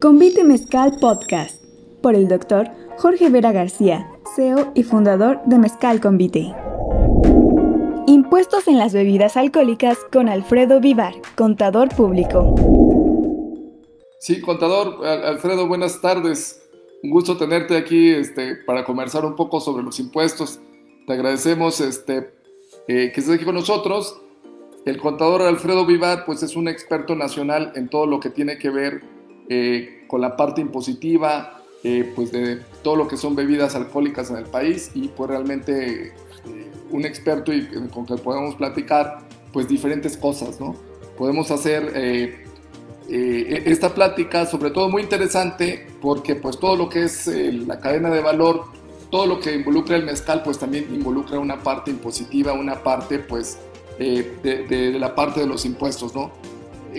Convite Mezcal Podcast por el doctor Jorge Vera García, CEO y fundador de Mezcal Convite. Impuestos en las bebidas alcohólicas con Alfredo Vivar, contador público. Sí, contador, Alfredo, buenas tardes. Un gusto tenerte aquí este, para conversar un poco sobre los impuestos. Te agradecemos este, eh, que estés aquí con nosotros. El contador Alfredo Vivar pues, es un experto nacional en todo lo que tiene que ver eh, con la parte impositiva, eh, pues de todo lo que son bebidas alcohólicas en el país y pues realmente eh, un experto y con que podemos platicar pues diferentes cosas, ¿no? Podemos hacer esta plática sobre todo muy interesante porque pues todo lo que es la cadena de valor, todo lo que involucra el mezcal pues también involucra una parte impositiva, una parte pues de, de, la parte de los impuestos, ¿no?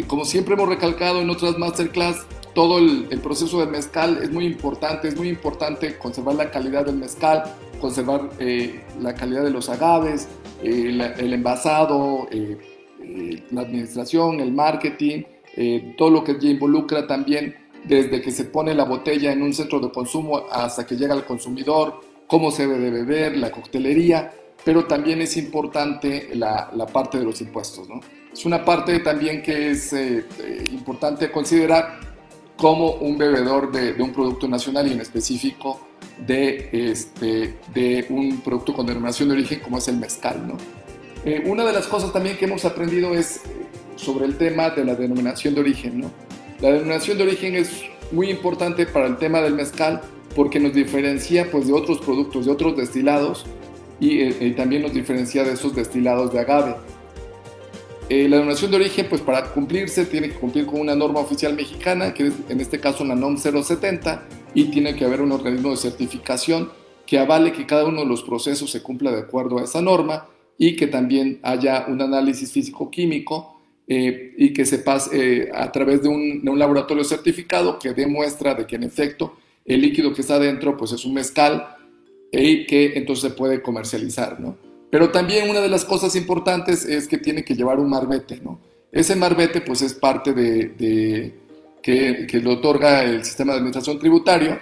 como siempre hemos recalcado en otras masterclass, todo el, proceso del mezcal es muy importante, es muy importante conservar la calidad del mezcal, conservar eh, la calidad de los agaves, eh, el envasado, eh, la administración, el marketing, todo lo que involucra también desde que se pone la botella en un centro de consumo hasta que llega al consumidor, cómo se debe de beber, la coctelería, pero también es importante la, la parte de los impuestos. ¿no? Es una parte también que es importante considerar como un bebedor de, un producto nacional y en específico de, este, de un producto con denominación de origen como es el mezcal. ¿no? Eh, una de las cosas también que hemos aprendido es sobre el tema de la denominación de origen. ¿no? La denominación de origen es muy importante para el tema del mezcal porque nos diferencia pues, de otros productos, de otros destilados y, eh, y también nos diferencia de esos destilados de agave. Eh, la denominación de origen, pues para cumplirse, tiene que cumplir con una norma oficial mexicana, que es en este caso la NOM 070, y tiene que haber un organismo de certificación que avale que cada uno de los procesos se cumpla de acuerdo a esa norma y que también haya un análisis físico-químico eh, y que se pase eh, a través de un, laboratorio certificado que demuestra de que en efecto el líquido que está dentro pues es un mezcal y que entonces se puede comercializar, ¿no? Pero también una de las cosas importantes es que tiene que llevar un marbete, ¿no? Ese marbete pues es parte de, que, que, otorga el sistema de administración tributario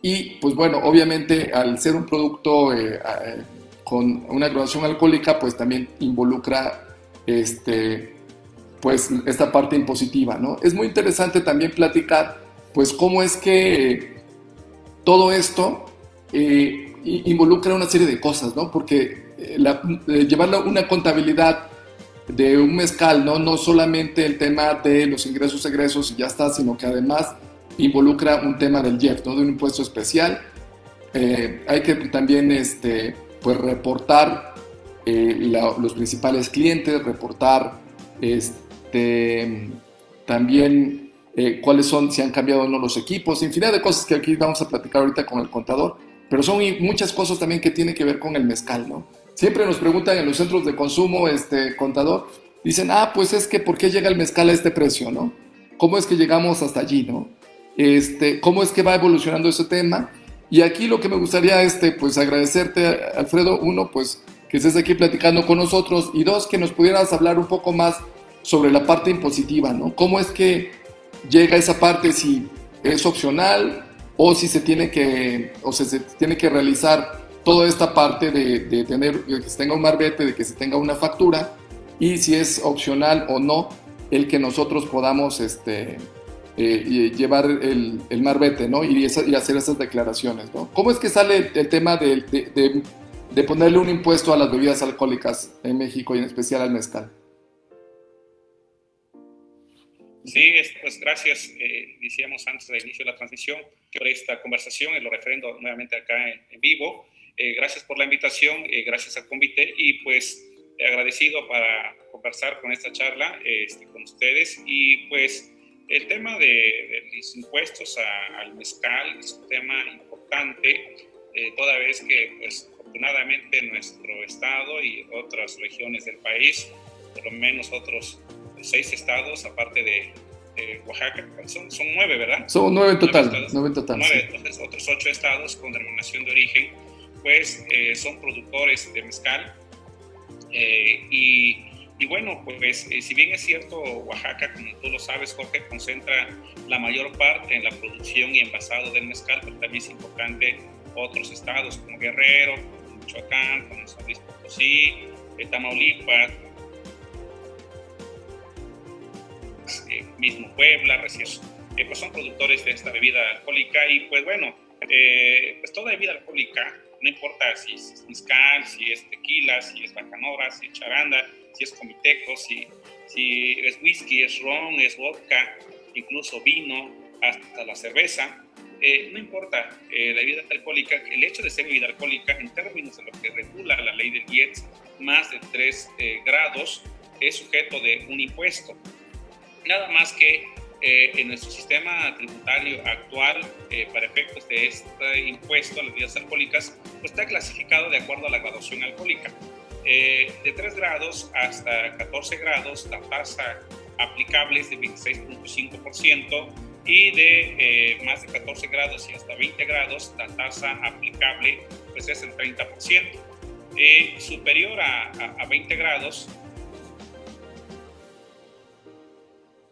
y pues bueno, obviamente al ser un producto eh, eh, con una graduación alcohólica pues también involucra este, pues esta parte impositiva, ¿no? Es muy interesante también platicar pues cómo es que todo esto eh, involucra una serie de cosas, ¿no? Porque la, llevar una contabilidad de un mezcal, ¿no? no solamente el tema de los ingresos, egresos y ya está, sino que además involucra un tema del IEF, de un impuesto especial. Eh, hay que también este, pues, reportar eh, los principales clientes, reportar este, también eh, cuáles son, si han cambiado o no los equipos, infinidad de cosas que aquí vamos a platicar ahorita con el contador, pero son muchas cosas también que tienen que ver con el mezcal, ¿no? Siempre nos preguntan en los centros de consumo, este contador, dicen, ah, pues es que ¿por qué llega el mezcal a este precio, no? ¿Cómo es que llegamos hasta allí, no? Este, ¿Cómo es que va evolucionando ese tema? Y aquí lo que me gustaría, este, pues agradecerte, Alfredo, uno, pues que estés aquí platicando con nosotros y dos, que nos pudieras hablar un poco más sobre la parte impositiva, ¿no? ¿Cómo es que llega esa parte, si es opcional o si se tiene que, o se tiene que realizar toda esta parte de, tener, que se tenga un marbete, de que se tenga una factura y si es opcional o no el que nosotros podamos este, eh, llevar el, el, marbete ¿no? y, y, hacer esas declaraciones. ¿no? ¿Cómo es que sale el tema de, de, de, ponerle un impuesto a las bebidas alcohólicas en México y en especial al mezcal? Sí, pues gracias, eh, decíamos antes del inicio de la transmisión, por esta conversación y lo referendo nuevamente acá en vivo. Eh, gracias por la invitación, eh, gracias al convite y pues agradecido para conversar con esta charla este, con ustedes y pues el tema de, los impuestos al mezcal es un tema importante eh, toda vez que pues afortunadamente nuestro estado y otras regiones del país, por lo menos otros seis estados aparte de, Oaxaca, son, son, nueve, ¿verdad? Son nueve en total. Nueve, en total. Nueve, entonces otros ocho estados con denominación de origen pues son productores de mezcal. Eh, y Y bueno, pues eh, si bien es cierto, Oaxaca, como tú lo sabes, Jorge, concentra la mayor parte en la producción y envasado del mezcal, pero también es importante otros estados como Guerrero, como Michoacán, como San Luis Potosí, eh, Tamaulipas, eh, mismo Puebla, Recién, pues son productores de esta bebida alcohólica y pues bueno, pues toda bebida alcohólica, no importa si es mezcal, si es tequila, si es bacanora, si es charanda, si es comiteco, si, es whisky, es ron, es vodka, incluso vino, hasta la cerveza. Eh, no importa eh, la bebida alcohólica, el hecho de ser bebida alcohólica en términos de lo que regula la ley del IETS, más de 3 eh, grados, es sujeto de un impuesto. Nada más que en nuestro sistema tributario actual, para efectos de este impuesto a las bebidas alcohólicas, pues está clasificado de acuerdo a la graduación alcohólica. Eh, de 3 grados hasta 14 grados, la tasa aplicable es de 26.5% y de eh, más de 14 grados y hasta 20 grados, la tasa aplicable pues es el 30%. Eh, superior a, a, 20 grados,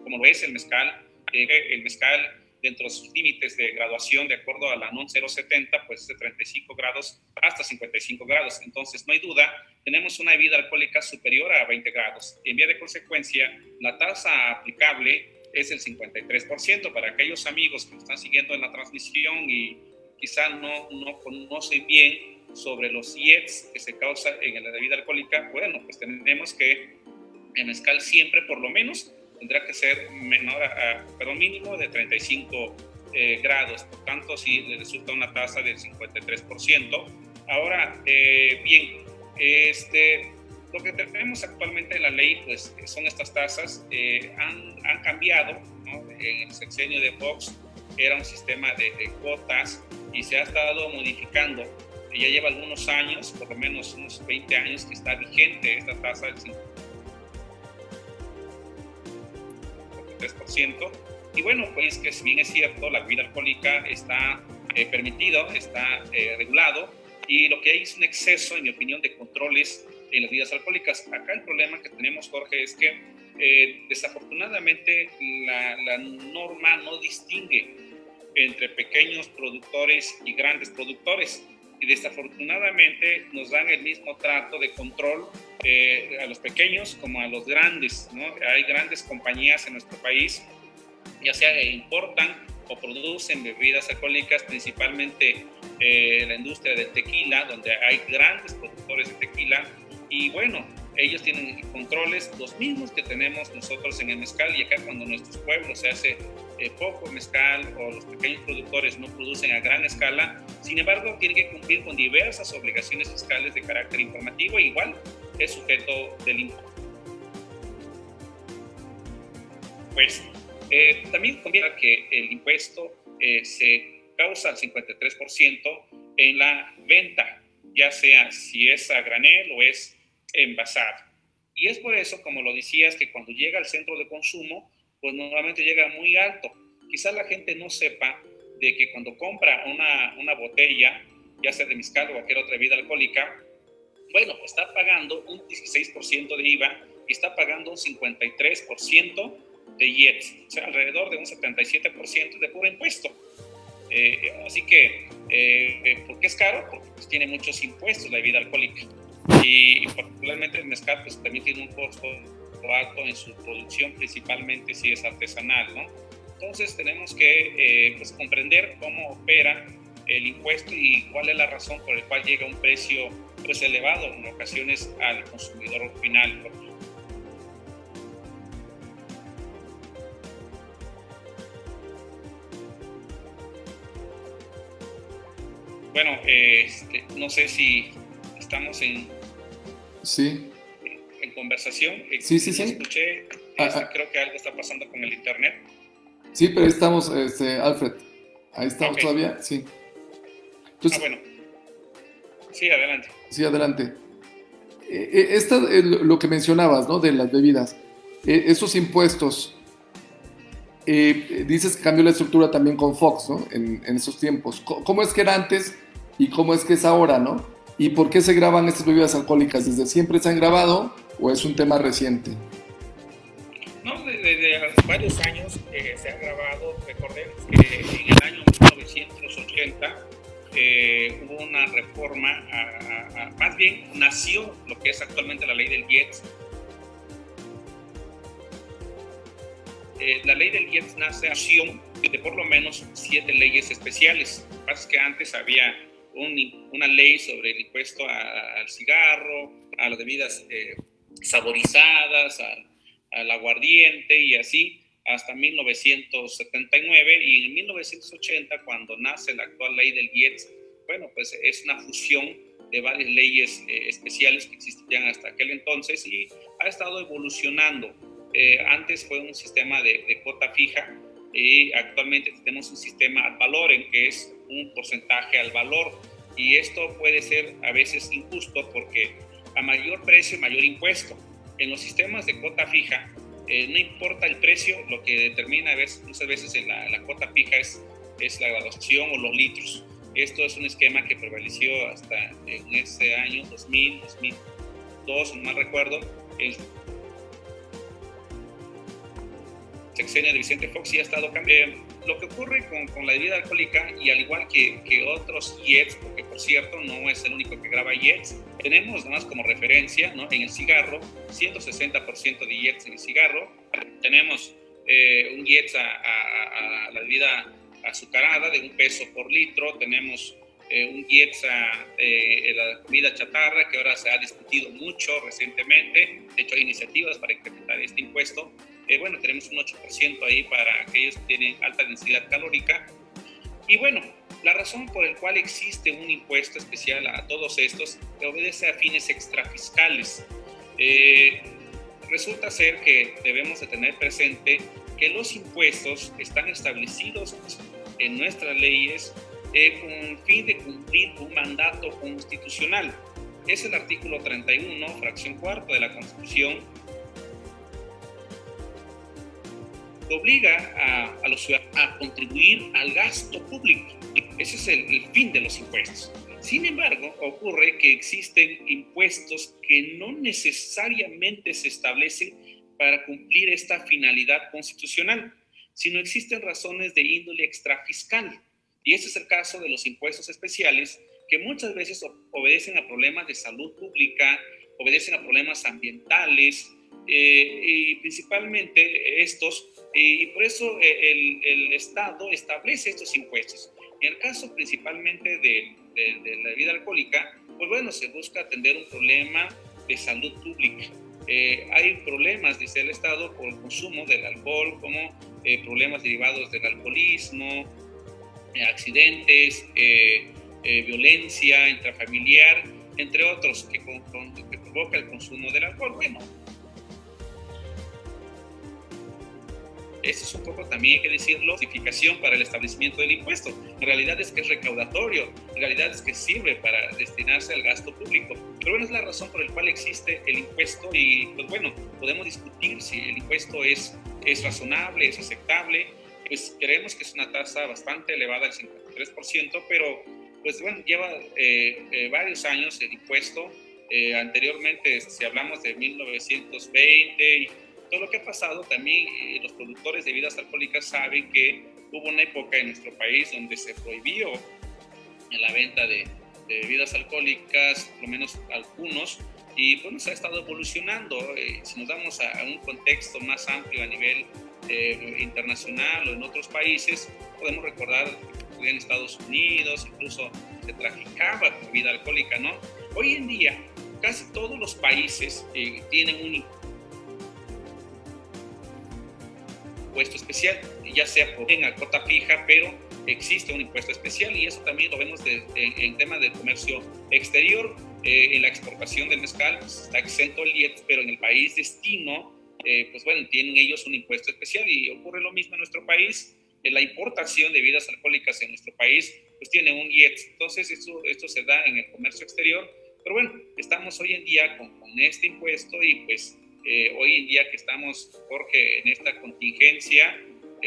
como lo es el mezcal, el mezcal dentro de sus límites de graduación, de acuerdo a la NON 070, pues de 35 grados hasta 55 grados. Entonces, no hay duda, tenemos una bebida alcohólica superior a 20 grados. En vía de consecuencia, la tasa aplicable es el 53%. Para aquellos amigos que están siguiendo en la transmisión y quizá no, no conocen bien sobre los IETs que se causan en la bebida alcohólica, bueno, pues tenemos que en mezcal siempre, por lo menos, tendrá que ser menor a, pero mínimo de 35 eh, grados. Por tanto, si le resulta una tasa del 53%. Ahora, eh, bien, este, lo que tenemos actualmente en la ley, pues son estas tasas, eh, han, han, cambiado. En el sexenio de Fox era un sistema de, de cuotas y se ha estado modificando ya lleva algunos años, por lo menos unos 20 años, que está vigente esta tasa del 3%. Y bueno, pues que si bien es cierto, la bebida alcohólica está eh, permitido, está eh, regulado, y lo que hay es un exceso, en mi opinión, de controles en las bebidas alcohólicas. Acá el problema que tenemos, Jorge, es que eh, desafortunadamente la, la norma no distingue entre pequeños productores y grandes productores y desafortunadamente nos dan el mismo trato de control eh, a los pequeños como a los grandes. ¿no? Hay grandes compañías en nuestro país, ya sea importan o producen bebidas alcohólicas, principalmente eh, la industria del tequila, donde hay grandes productores de tequila. Y bueno, ellos tienen controles, los mismos que tenemos nosotros en el mezcal y acá cuando nuestros pueblos se hace eh, poco mezcal o los pequeños productores no producen a gran escala, sin embargo tienen que cumplir con diversas obligaciones fiscales de carácter informativo e igual es sujeto del impuesto. Pues eh, también conviene que el impuesto eh, se causa al 53% en la venta, ya sea si es a granel o es envasado. Y es por eso, como lo decías, que cuando llega al centro de consumo, pues normalmente llega muy alto. Quizás la gente no sepa de que cuando compra una, una botella, ya sea de mezcal o cualquier otra bebida alcohólica, bueno, está pagando un 16% de IVA y está pagando un 53% de IET, o sea, alrededor de un 77% de puro impuesto. Eh, así que, eh, ¿por qué es caro? Porque pues, tiene muchos impuestos la bebida alcohólica y, particularmente el mezcal pues también tiene un costo alto en su producción, principalmente si es artesanal, ¿no? Entonces tenemos que eh, pues, comprender cómo opera el impuesto y cuál es la razón por la cual llega un precio pues elevado en ocasiones al consumidor final. Bueno, este, no sé si estamos en Sí. Conversación. Sí, sí, sí. Escuché, ah, este, ah. creo que algo está pasando con el internet. Sí, pero ahí estamos, este, Alfred. Ahí estamos todavía, sí. ah, bueno. Sí, adelante. Sí, adelante. Eh, eh, esta, eh, lo que mencionabas, ¿no? De las bebidas. esos impuestos, dices que cambió la estructura también con Fox, ¿no? En, en, esos tiempos. ¿Cómo es que era antes y cómo es que es ahora, ¿no? ¿Y por qué se graban estas bebidas alcohólicas? ¿Desde siempre se han grabado o es un tema reciente? No, desde, varios años eh, se ha grabado. Recordemos que en el año 1980 eh, hubo una reforma, más bien nació lo que es actualmente la ley del IETS. Eh, la ley del IETS nace acción de por lo menos siete leyes especiales. Lo que pasa es que antes había una ley sobre el impuesto al cigarro, a las bebidas eh, saborizadas, al, aguardiente y así hasta 1979 y en 1980 cuando nace la actual ley del IETS, bueno, pues es una fusión de varias leyes eh, especiales que existían hasta aquel entonces y ha estado evolucionando. Eh, antes fue un sistema de, de cuota fija y actualmente tenemos un sistema ad valorem que es un porcentaje al valor y esto puede ser a veces injusto porque a mayor precio, mayor impuesto. En los sistemas de cuota fija, eh, no importa el precio, lo que determina a veces, muchas veces la, la cuota fija es, es la graduación o los litros. Esto es un esquema que prevaleció hasta en ese año 2000, 2002, no mal recuerdo, sexenio de Vicente Fox y ha estado cambiando. Lo que ocurre con, con, la bebida alcohólica, y al igual que, que otros IETs, porque por cierto no es el único que graba IETs, tenemos nada más como referencia ¿no? en el cigarro, 160% de IETs en el cigarro, tenemos eh, un IETs a, a, a, la bebida azucarada de un peso por litro, tenemos eh, un IETS a eh, la comida chatarra que ahora se ha discutido mucho recientemente, de hecho hay iniciativas para incrementar este impuesto, eh, bueno, tenemos un 8% ahí para aquellos que tienen alta densidad calórica. Y bueno, la razón por la cual existe un impuesto especial a todos estos obedece a fines extrafiscales. Eh, resulta ser que debemos de tener presente que los impuestos están establecidos en nuestras leyes eh, con el fin de cumplir un mandato constitucional. Es el artículo 31, fracción cuarta de la Constitución, obliga a, los ciudadanos a contribuir al gasto público. Ese es el, fin de los impuestos. Sin embargo, ocurre que existen impuestos que no necesariamente se establecen para cumplir esta finalidad constitucional, sino existen razones de índole extrafiscal. Y ese es el caso de los impuestos especiales, que muchas veces obedecen a problemas de salud pública, obedecen a problemas ambientales, eh, y principalmente estos y por eso eh, el, el, Estado establece estos impuestos. En el caso principalmente de, de, la bebida alcohólica, pues bueno, se busca atender un problema de salud pública. Eh, hay problemas, dice el Estado, por el consumo del alcohol, como eh, problemas derivados del alcoholismo, accidentes, violencia intrafamiliar, entre otros, que, que provoca el consumo del alcohol. Bueno, Eso es un poco también, hay que decirlo, justificación para el establecimiento del impuesto. En realidad es que es recaudatorio, en realidad es que sirve para destinarse al gasto público. Pero bueno, es la razón por la cual existe el impuesto y pues bueno, podemos discutir si el impuesto es, es razonable, es aceptable. Pues creemos que es una tasa bastante elevada, el 53%, pero pues bueno, lleva eh, eh, varios años el impuesto. Eh, anteriormente, si hablamos de 1920 todo lo que ha pasado, también eh, los productores de bebidas alcohólicas saben que hubo una época en nuestro país donde se prohibió la venta de, bebidas alcohólicas, por lo menos algunos, y bueno, se ha estado evolucionando. Eh, si nos damos a, un contexto más amplio a nivel eh, internacional o en otros países, podemos recordar que en Estados Unidos incluso se traficaba bebida alcohólica, ¿no? Hoy en día, casi todos los países tienen un impuesto especial, ya sea por en cota fija, pero existe un impuesto especial y eso también lo vemos de, en, tema del comercio exterior. Eh, en la exportación del mezcal pues, está exento el IET, pero en el país destino, eh, pues bueno, tienen ellos un impuesto especial y ocurre lo mismo en nuestro país. En la importación de bebidas alcohólicas en nuestro país, pues tiene un IET. Entonces, esto, esto se da en el comercio exterior. Pero bueno, estamos hoy en día con, con este impuesto y pues eh, hoy en día que estamos, Jorge, en esta contingencia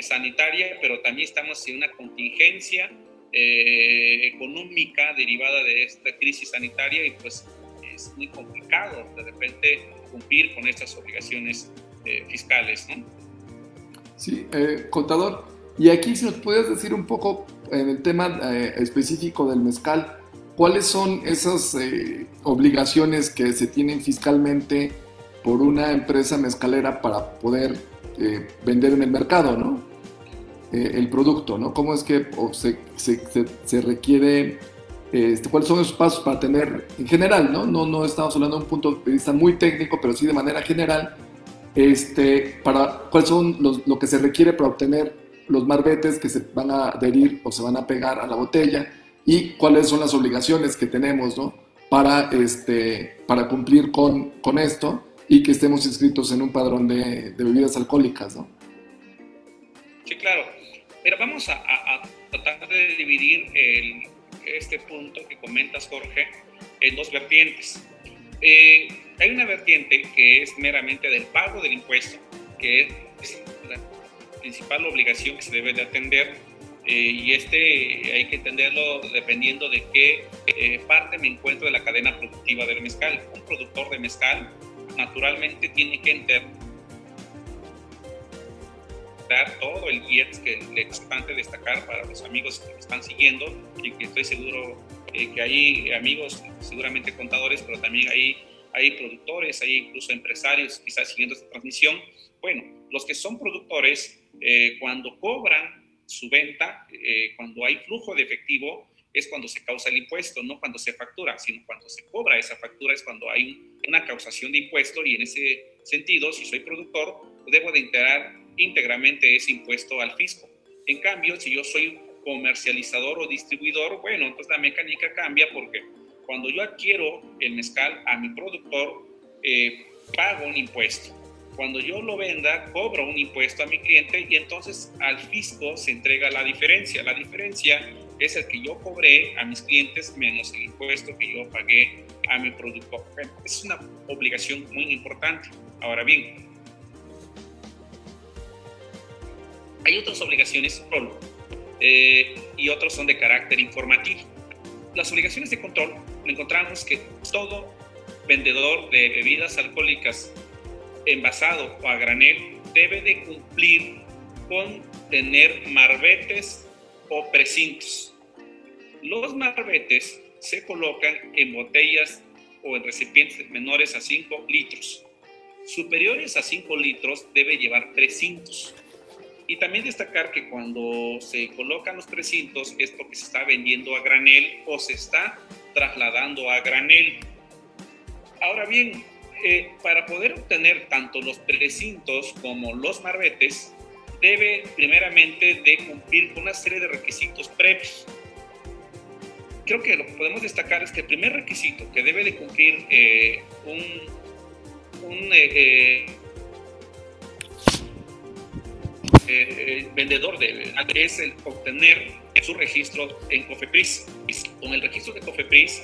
sanitaria, pero también estamos en una contingencia eh, económica derivada de esta crisis sanitaria y pues es muy complicado de repente cumplir con estas obligaciones eh, fiscales, ¿no? Sí, eh, contador, y aquí si nos puedes decir un poco en el tema específico del mezcal, ¿cuáles son esas obligaciones que se tienen fiscalmente por una empresa mezcalera para poder vender en el mercado, ¿no? Eh, el producto, ¿no? ¿Cómo es que se, se, se, requiere, este, cuáles son los pasos para tener, en general, ¿no? No, no estamos hablando de un punto de vista muy técnico, pero sí de manera general, este, para cuáles son los, lo que se requiere para obtener los marbetes que se van a adherir o se van a pegar a la botella y cuáles son las obligaciones que tenemos, ¿no? Para, este, para cumplir con, con esto y que estemos inscritos en un padrón de, de bebidas alcohólicas, ¿no? Sí, claro. Pero vamos a, tratar de dividir este punto que comentas, Jorge, en dos vertientes. Eh, hay una vertiente que es meramente del pago del impuesto, que es la principal obligación que se debe de atender eh, y este hay que entenderlo dependiendo de qué eh, parte me encuentro de la cadena productiva del mezcal. Un productor de mezcal naturalmente tiene que entender todo el IETS que le importante destacar para los amigos que están siguiendo y que estoy seguro eh, que hay amigos, seguramente contadores, pero también hay, hay productores, hay incluso empresarios quizás siguiendo esta transmisión. Bueno, los que son productores, eh, cuando cobran su venta, eh, cuando hay flujo de efectivo, es cuando se causa el impuesto, no cuando se factura, sino cuando se cobra esa factura es cuando hay una causación de impuesto y en ese sentido, si soy productor, debo de integrar íntegramente ese impuesto al fisco. En cambio, si yo soy comercializador o distribuidor, bueno, entonces la mecánica cambia porque cuando yo adquiero el mezcal a mi productor, eh, pago un impuesto. Cuando yo lo venda, cobro un impuesto a mi cliente y entonces al fisco se entrega la diferencia. La diferencia es el que yo cobré a mis clientes menos el impuesto que yo pagué a mi productor. es una obligación muy importante. Ahora bien, Hay otras obligaciones eh, y otras son de carácter informativo. Las obligaciones de control encontramos que todo vendedor de bebidas alcohólicas envasado o a granel debe de cumplir con tener marbetes o precintos. Los marbetes se colocan en botellas o en recipientes menores a 5 litros. Superiores a 5 litros debe llevar precintos. Y también destacar que cuando se colocan los precintos es porque se está vendiendo a granel o se está trasladando a granel. Ahora bien, eh, para poder obtener tanto los precintos como los marbetes, debe primeramente de cumplir con una serie de requisitos previos. Creo que lo que podemos destacar es que el primer requisito que debe de cumplir eh, un, eh, eh, vendedor de, es el obtener su registro en COFEPRIS. Con el registro de COFEPRIS,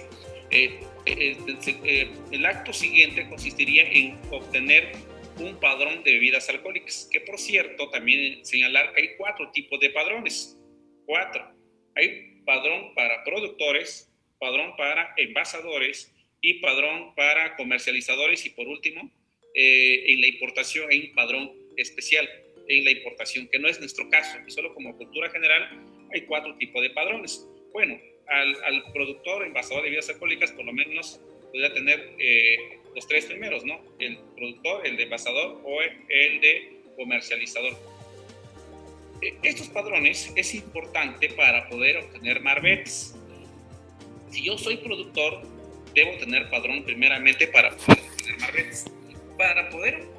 el acto siguiente consistiría en obtener un padrón de bebidas alcohólicas, que por cierto, también señalar que hay cuatro tipos de padrones. Cuatro. Hay padrón para productores, padrón para envasadores y padrón para comercializadores y por último, en la importación hay un padrón especial en la importación, que no es nuestro caso. Solo como cultura general hay cuatro tipos de padrones. Bueno, al, al productor envasador de bebidas alcohólicas por lo menos podría tener eh, los tres primeros, ¿no? El productor, el de envasador o el de comercializador. E, estos padrones es importante para poder obtener marbetes. Si yo soy productor, debo tener padrón primeramente para poder obtener marbetes. Para poder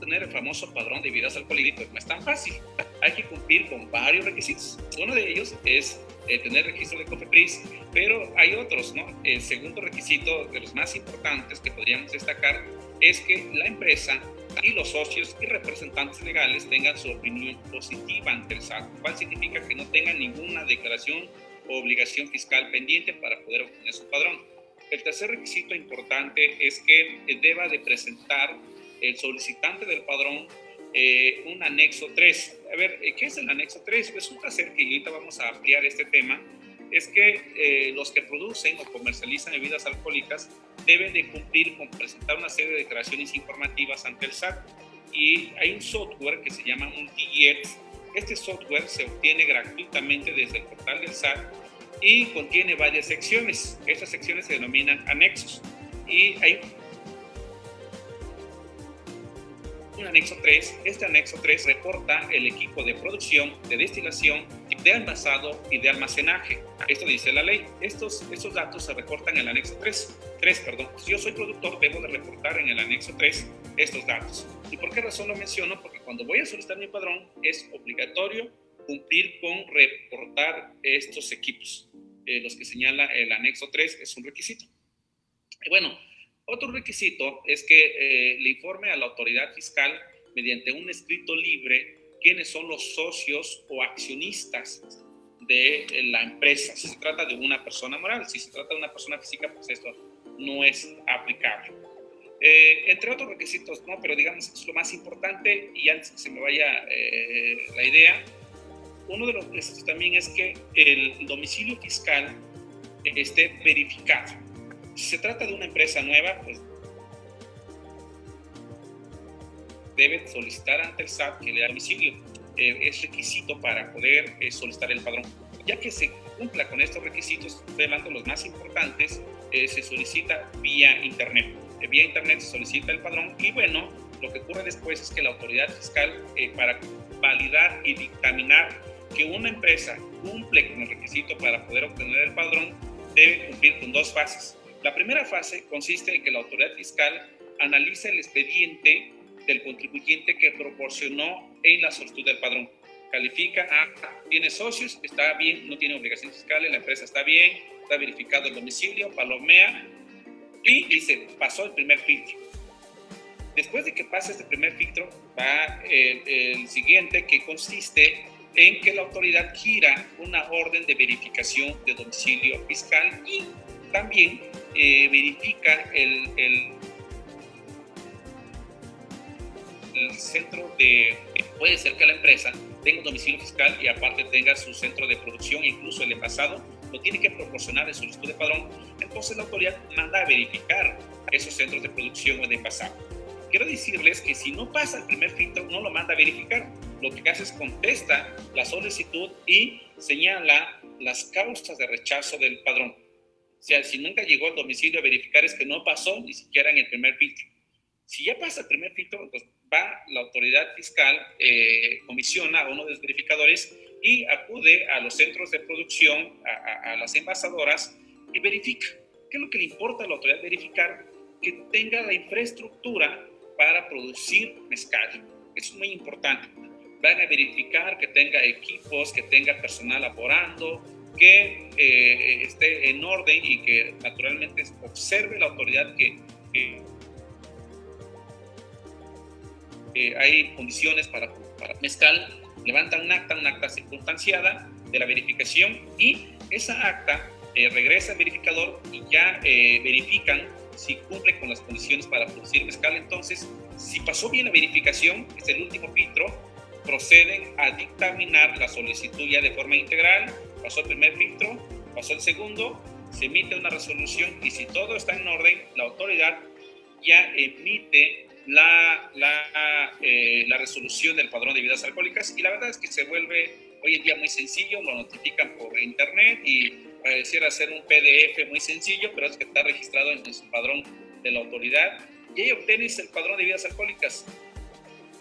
tener el famoso padrón de bebidas alcohólicas no es tan fácil. Hay que cumplir con varios requisitos. Uno de ellos es eh, tener registro de COFEPRIS, pero hay otros, ¿no? El segundo requisito de los más importantes que podríamos destacar es que la empresa y los socios y representantes legales tengan su opinión positiva ante el SAT, cual significa que no tengan ninguna declaración o obligación fiscal pendiente para poder obtener su padrón. El tercer requisito importante es que deba de presentar el solicitante del padrón eh, un anexo 3. A ver, eh, ¿qué es el anexo 3? Resulta ser que, ahorita vamos a ampliar este tema, es que eh, los que producen o comercializan bebidas alcohólicas deben de cumplir con presentar una serie de declaraciones informativas ante el SAT. Y hay un software que se llama MultiGET. Este software se obtiene gratuitamente desde el portal del SAT y contiene varias secciones. Estas secciones se denominan anexos. Y hay un anexo 3. Este anexo 3 reporta el equipo de producción, de destilación, de envasado y de almacenaje. Esto dice la ley. Estos, estos datos se reportan en el anexo 3. 3 perdón. Si yo soy productor, debo de reportar en el anexo 3 estos datos. ¿Y por qué razón lo menciono? Porque cuando voy a solicitar mi padrón es obligatorio cumplir con reportar estos equipos. Eh, los que señala el anexo 3 es un requisito. Bueno, otro requisito es que eh, le informe a la autoridad fiscal mediante un escrito libre quiénes son los socios o accionistas de la empresa. Si se trata de una persona moral, si se trata de una persona física, pues esto no es aplicable. Eh, entre otros requisitos, no, pero digamos que es lo más importante y antes que se me vaya eh, la idea, uno de los requisitos también es que el domicilio fiscal esté verificado. Si se trata de una empresa nueva, pues debe solicitar ante el SAT que le da domicilio. Eh, es requisito para poder eh, solicitar el padrón. Ya que se cumpla con estos requisitos, hablando de los más importantes, eh, se solicita vía Internet. vía Internet se solicita el padrón y bueno, lo que ocurre después es que la autoridad fiscal, para validar y dictaminar que una empresa cumple con el requisito para poder obtener el padrón, debe cumplir con dos fases. La primera fase consiste en que la autoridad fiscal analice el expediente del contribuyente que proporcionó en la solicitud del padrón. Califica, ah, tiene socios, está bien, no tiene obligaciones fiscales, la empresa está bien, está verificado el domicilio, palomea y dice, pasó el primer filtro. Después de que pase este primer filtro, va el, el siguiente que consiste en que la autoridad gira una orden de verificación de domicilio fiscal y también eh, verifica el, el, centro de, puede ser que la empresa tenga un domicilio fiscal y aparte tenga su centro de producción, incluso el envasado, lo tiene que proporcionar en solicitud de padrón, entonces la autoridad manda a verificar esos centros de producción o de envasado. Quiero decirles que si no pasa el primer filtro, no lo manda a verificar. Lo que hace es contesta la solicitud y señala las causas de rechazo del padrón. O sea, si nunca llegó al domicilio a verificar es que no pasó ni siquiera en el primer filtro. Si ya pasa el primer filtro, pues va la autoridad fiscal, eh, comisiona a uno de los verificadores y acude a los centros de producción, a, a, las envasadoras y verifica. ¿Qué es lo que le importa a la autoridad verificar? Que tenga la infraestructura para producir mezcal. Es muy importante. Van a verificar que tenga equipos, que tenga personal laborando, que eh, esté en orden y que naturalmente observe la autoridad que, hay condiciones para, para mezcal, levantan un acta, un acta circunstanciada de la verificación y esa acta eh, regresa al verificador y ya eh, verifican si cumple con las condiciones para producir mezcal. Entonces, si pasó bien la verificación, es el último filtro, proceden a dictaminar la solicitud ya de forma integral pasó el primer filtro, pasó el segundo, se emite una resolución y si todo está en orden, la autoridad ya emite la, la, eh, la resolución del padrón de bebidas alcohólicas y la verdad es que se vuelve hoy en día muy sencillo, lo notifican por internet y pareciera ser un PDF muy sencillo, pero es que está registrado en su padrón de la autoridad y ahí obtienes el padrón de bebidas alcohólicas.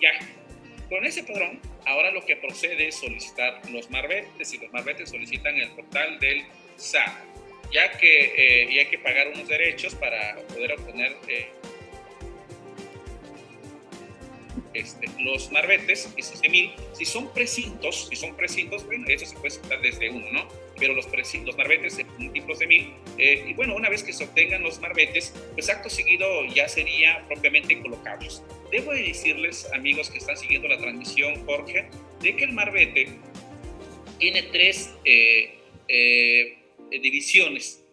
Ya, con ese padrón Ahora lo que procede es solicitar los marbetes y los marbetes solicitan el portal del SAT, ya que eh, hay que pagar unos derechos para poder obtener eh, este, los marbetes, mil, si son precintos, si son precintos, bueno, eso se puede solicitar desde uno, ¿no? Pero los, precintos, los marbetes de múltiplos de mil, eh, y bueno, una vez que se obtengan los marbetes, pues acto seguido ya sería propiamente colocarlos. Debo decirles, amigos que están siguiendo la transmisión, Jorge, de que el marbete tiene tres eh, eh, divisiones.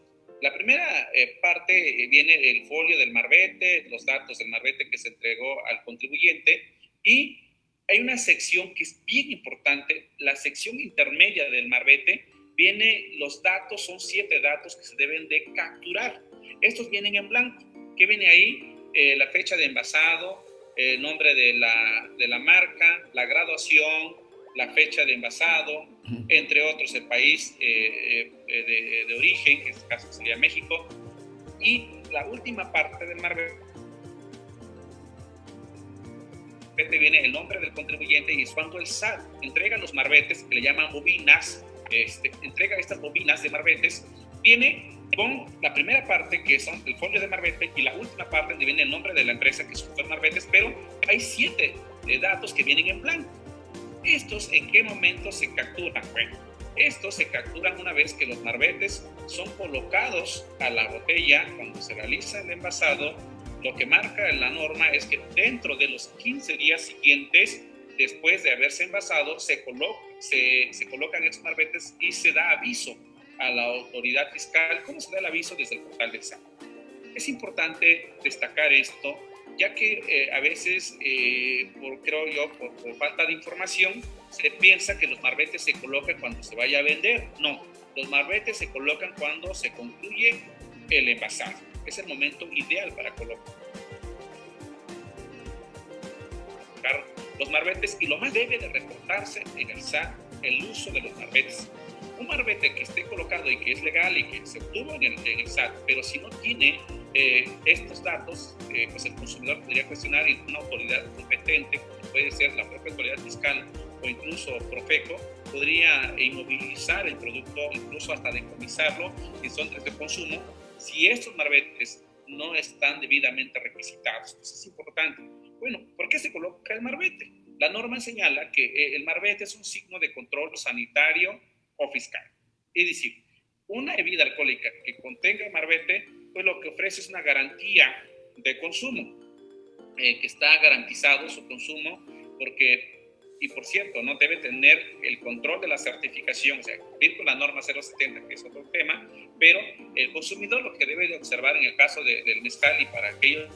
La primera eh, parte viene el folio del marbete, los datos del marbete que se entregó al contribuyente y hay una sección que es bien importante, la sección intermedia del marbete, viene los datos, son siete datos que se deben de capturar. Estos vienen en blanco. ¿Qué viene ahí? Eh, la fecha de envasado, el nombre de la, de la marca, la graduación, la fecha de envasado, entre otros el país eh, eh, de, origen, que en este caso sería México, y la última parte del marbete viene el nombre del contribuyente y es cuando el SAT entrega los marbetes, que le llaman bobinas, este, entrega estas bobinas de marbetes, viene con la primera parte que son el folio de marbete y la última parte donde viene el nombre de la empresa que son marbetes, pero hay siete eh, datos que vienen en blanco. ¿Estos en qué momento se capturan? Bueno, estos se capturan una vez que los marbetes son colocados a la botella cuando se realiza el envasado. Lo que marca la norma es que dentro de los 15 días siguientes, después de haberse envasado, se, se, se colocan estos marbetes y se da aviso a la autoridad fiscal. ¿Cómo se da el aviso desde el portal del SAT? Es importante destacar esto, ya que eh, a veces, eh, por, creo yo, por, falta de información, se piensa que los marbetes se colocan cuando se vaya a vender. No, los marbetes se colocan cuando se concluye el envasado. Es el momento ideal para colocar los marbetes y lo más debe de reportarse en el SAT el uso de los marbetes un marbete que esté colocado y que es legal y que se obtuvo en el, SAT, pero si no tiene eh, estos datos, eh, pues el consumidor podría cuestionar y una autoridad competente, como puede ser la propia autoridad fiscal o incluso Profeco, podría inmovilizar el producto, incluso hasta decomisarlo en zonas de consumo, si estos marbetes no están debidamente requisitados. Eso es importante. Bueno, ¿por qué se coloca el marbete? La norma señala que eh, el marbete es un signo de control sanitario fiscal. Es decir, una bebida alcohólica que contenga marbete, pues lo que ofrece es una garantía de consumo, eh, que está garantizado su consumo, porque, y por cierto, no debe tener el control de la certificación, o sea, cumplir con la norma 070, que es otro tema, pero el consumidor lo que debe de observar en el caso del mezcal y para aquellos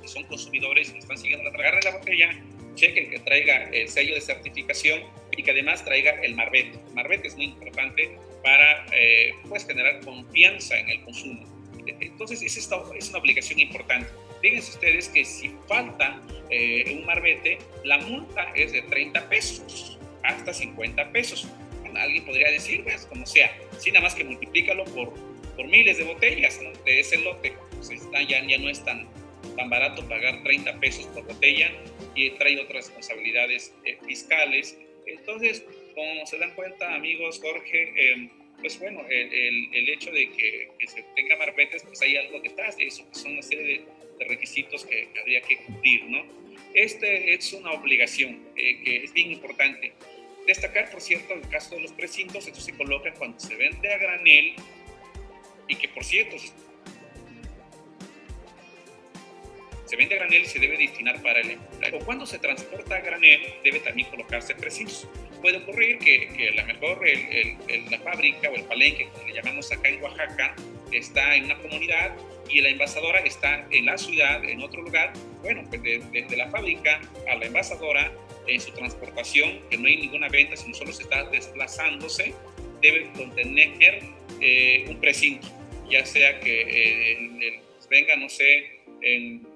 que son consumidores y están siguiendo la tragar de la botella, cheque que traiga el sello de certificación y que además traiga el marbete. El marbete es muy importante para eh, pues generar confianza en el consumo. Entonces, es, esta, es una obligación importante. Fíjense ustedes que si falta eh, un marbete, la multa es de 30 pesos hasta 50 pesos. Alguien podría decir, pues, como sea, si nada más que multiplícalo por, por miles de botellas de ese lote, pues ya, ya no es tan, tan barato pagar 30 pesos por botella y trae otras responsabilidades eh, fiscales. Entonces, como se dan cuenta, amigos, Jorge, em, pues bueno, el, el, hecho de que, que, se tenga marbetes, pues hay algo detrás de eso, que son una serie de, requisitos que, habría que cumplir, ¿no? Este es una obligación eh, que es bien importante. Destacar, por cierto, el caso de los precintos, esto se coloca cuando se vende a granel y que, por cierto, se vende a granel se debe destinar para el O cuando se transporta a granel debe también colocarse precisos. Puede ocurrir que, que a lo mejor el, la fábrica o el palenque, como le llamamos acá en Oaxaca, está en una comunidad y la envasadora está en la ciudad, en otro lugar. Bueno, pues desde la fábrica a la envasadora, en su transportación, que no hay ninguna venta, sino solo se está desplazándose, debe contener eh, un precinto, ya sea que eh, venga, no sé, en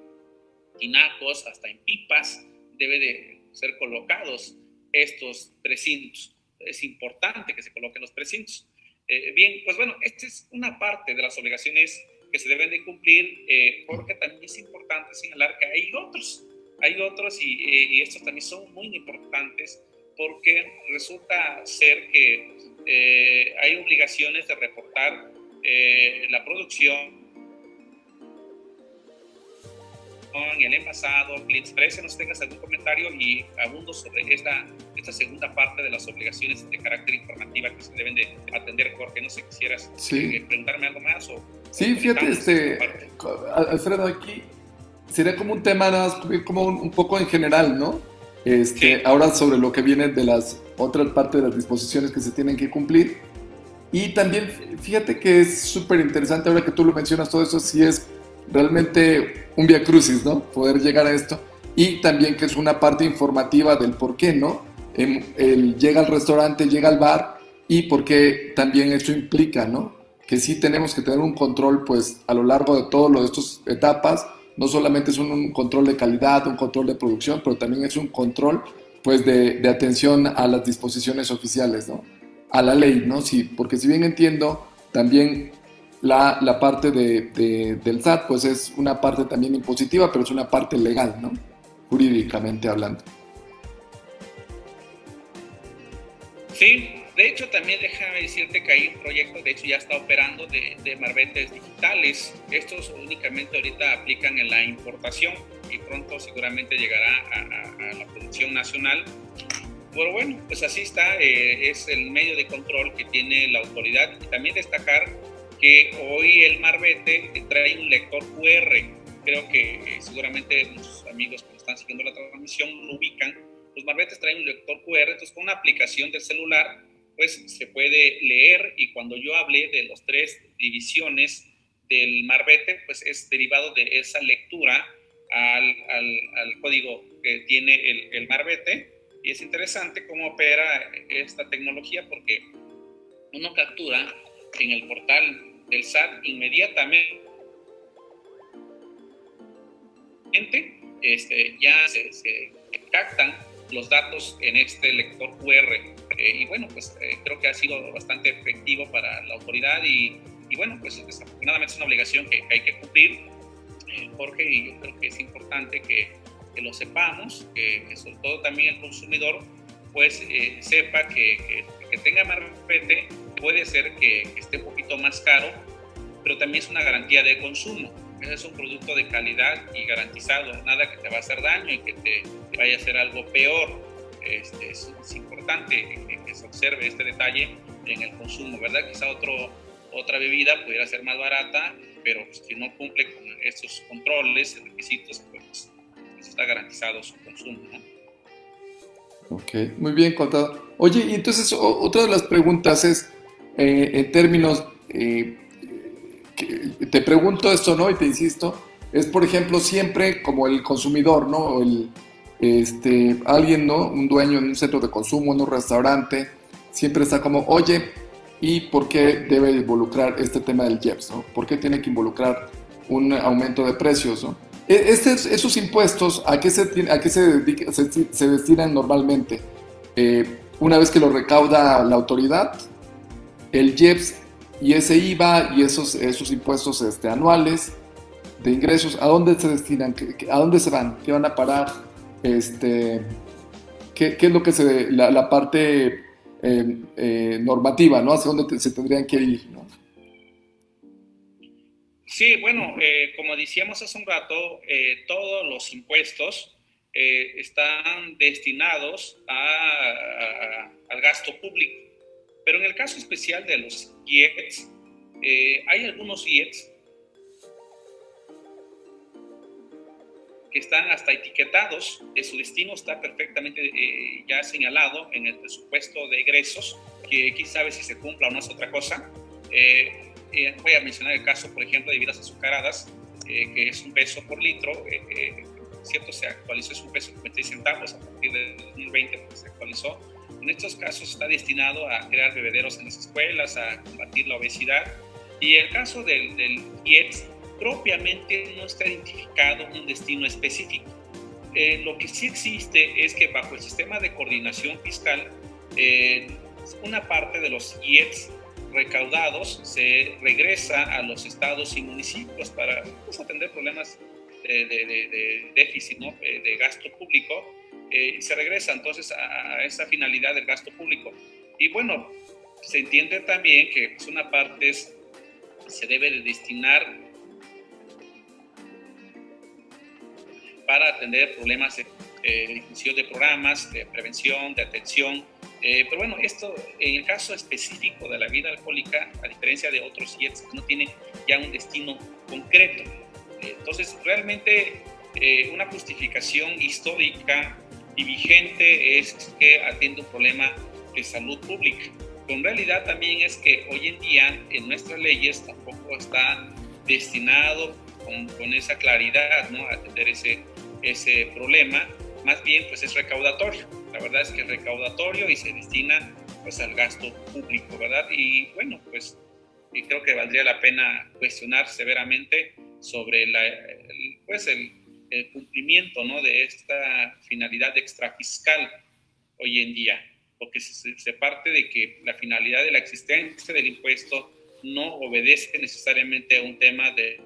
tinacos, hasta en pipas, debe de ser colocados estos precintos. Es importante que se coloquen los precintos. Eh, bien, pues bueno, esta es una parte de las obligaciones que se deben de cumplir, eh, porque también es importante señalar que hay otros, hay otros y, eh, y estos también son muy importantes porque resulta ser que hay obligaciones de reportar la producción, el envasado, clientes parece nos tengas algún comentario y abundo sobre esta, esta segunda parte de las obligaciones de carácter informativa que se deben de atender, Jorge. No sé, quisieras eh, preguntarme algo más o... Sí, fíjate, este, Alfredo, aquí sería como un tema nada más, como un, poco en general, ¿no? Este, Ahora sobre lo que viene de las otras partes de las disposiciones que se tienen que cumplir. Y también, fíjate que es súper interesante ahora que tú lo mencionas, todo eso sí es realmente un via crucis, ¿no? Poder llegar a esto. Y también que es una parte informativa del por qué, ¿no? Él llega al restaurante, llega al bar y por qué también eso implica, ¿no? Que sí tenemos que tener un control, pues, a lo largo de todas estas etapas. No solamente es un, control de calidad, un control de producción, pero también es un control, pues, de, de atención a las disposiciones oficiales, ¿no? A la ley, ¿no? Sí, porque si bien entiendo, también la, la parte de, del SAT, pues es una parte también impositiva, pero es una parte legal, ¿no? Jurídicamente hablando. Sí, de hecho también déjame decirte que hay un proyecto, de hecho ya está operando de, de marbetes digitales. Estos únicamente ahorita aplican en la importación y pronto seguramente llegará a, la producción nacional. Pero bueno, pues así está, eh, es el medio de control que tiene la autoridad. Y también destacar que hoy el Marbete trae un lector QR. Creo que eh, seguramente muchos amigos que están siguiendo la transmisión lo ubican. Los Marbetes traen un lector QR, entonces con una aplicación del celular, pues se puede leer y cuando yo hablé de las tres divisiones del Marbete, pues es derivado de esa lectura al, al, código que tiene el, el Marbete. Y es interesante cómo opera esta tecnología porque uno captura en el portal del SAT inmediatamente este, ya se, captan los datos en este lector QR. Eh, y bueno, pues eh, creo que ha sido bastante efectivo para la autoridad y, bueno, pues desafortunadamente es una obligación que, hay que cumplir, eh, Jorge, y yo creo que es importante que, que lo sepamos, que, sobre todo también el consumidor pues sepa que, que, tenga más repete puede ser que, esté un poquito más caro, pero también es una garantía de consumo. Es un producto de calidad y garantizado, nada que te va a hacer daño y que te, vaya a hacer algo peor. Este, es, importante que, se observe este detalle en el consumo, ¿verdad? Quizá otro, otra bebida pudiera ser más barata, pero pues, si no cumple con estos controles, requisitos, pues está garantizado su consumo. Ok, muy bien contado. Oye, y entonces otra de las preguntas es, eh, en términos, eh, te pregunto esto, ¿no? Y te insisto, es por ejemplo siempre como el consumidor, ¿no? El, este, alguien, ¿no? Un dueño en un centro de consumo, en un restaurante, siempre está como, oye, ¿y por qué debe involucrar este tema del JEPS, ¿no? ¿Por qué tiene que involucrar un aumento de precios, ¿no? E, esos impuestos, ¿a qué se, a qué se, se, destinan normalmente? Eh, una vez que lo recauda la autoridad, el IEPS y ese IVA y esos, esos impuestos este, anuales de ingresos, ¿a dónde se destinan? ¿A dónde se van? ¿Qué van a parar? Este, ¿qué, es lo que se, la, la parte eh, eh, normativa, ¿no? ¿Hacia dónde se tendrían que ir? Sí, bueno, eh, como decíamos hace un rato, todos los impuestos están destinados a, al gasto público. Pero en el caso especial de los IETs, eh, hay algunos IETs que están hasta etiquetados, de su destino está perfectamente eh, ya señalado en el presupuesto de egresos, que quién sabe si se cumpla o no es otra cosa. Eh, voy a mencionar el caso, por ejemplo, de bebidas azucaradas, que es un peso por litro, cierto, se actualizó, es un peso 56 centavos a partir del 2020, porque se actualizó en estos casos está destinado a crear bebederos en las escuelas, a combatir la obesidad. Y el caso del, del IETS propiamente no está identificado un destino específico. Eh, lo que sí existe es que bajo el sistema de coordinación fiscal, eh, una parte de los IETS recaudados se regresa a los estados y municipios para pues, atender problemas de, de déficit, ¿no? Eh, de gasto público eh, se regresa entonces a, esa finalidad del gasto público. Y bueno, se entiende también que pues, una parte se debe de destinar para atender problemas de eh, de programas, de prevención, de atención. Eh, pero bueno, esto en el caso específico de la vida alcohólica, a diferencia de otros IETs, no tiene ya un destino concreto. Eh, entonces, realmente una justificación histórica y vigente es que atiende un problema de salud pública. Pero en realidad también es que hoy en día en nuestras leyes tampoco está destinado con, esa claridad, ¿no? Atender ese, ese problema, más bien pues es recaudatorio. La verdad es que es recaudatorio y se destina pues al gasto público, ¿verdad? Y bueno, pues creo que valdría la pena cuestionar severamente sobre la, pues el, el, cumplimiento ¿no? de esta finalidad extrafiscal hoy en día, porque se, se, parte de que la finalidad de la existencia del impuesto no obedece necesariamente a un tema de,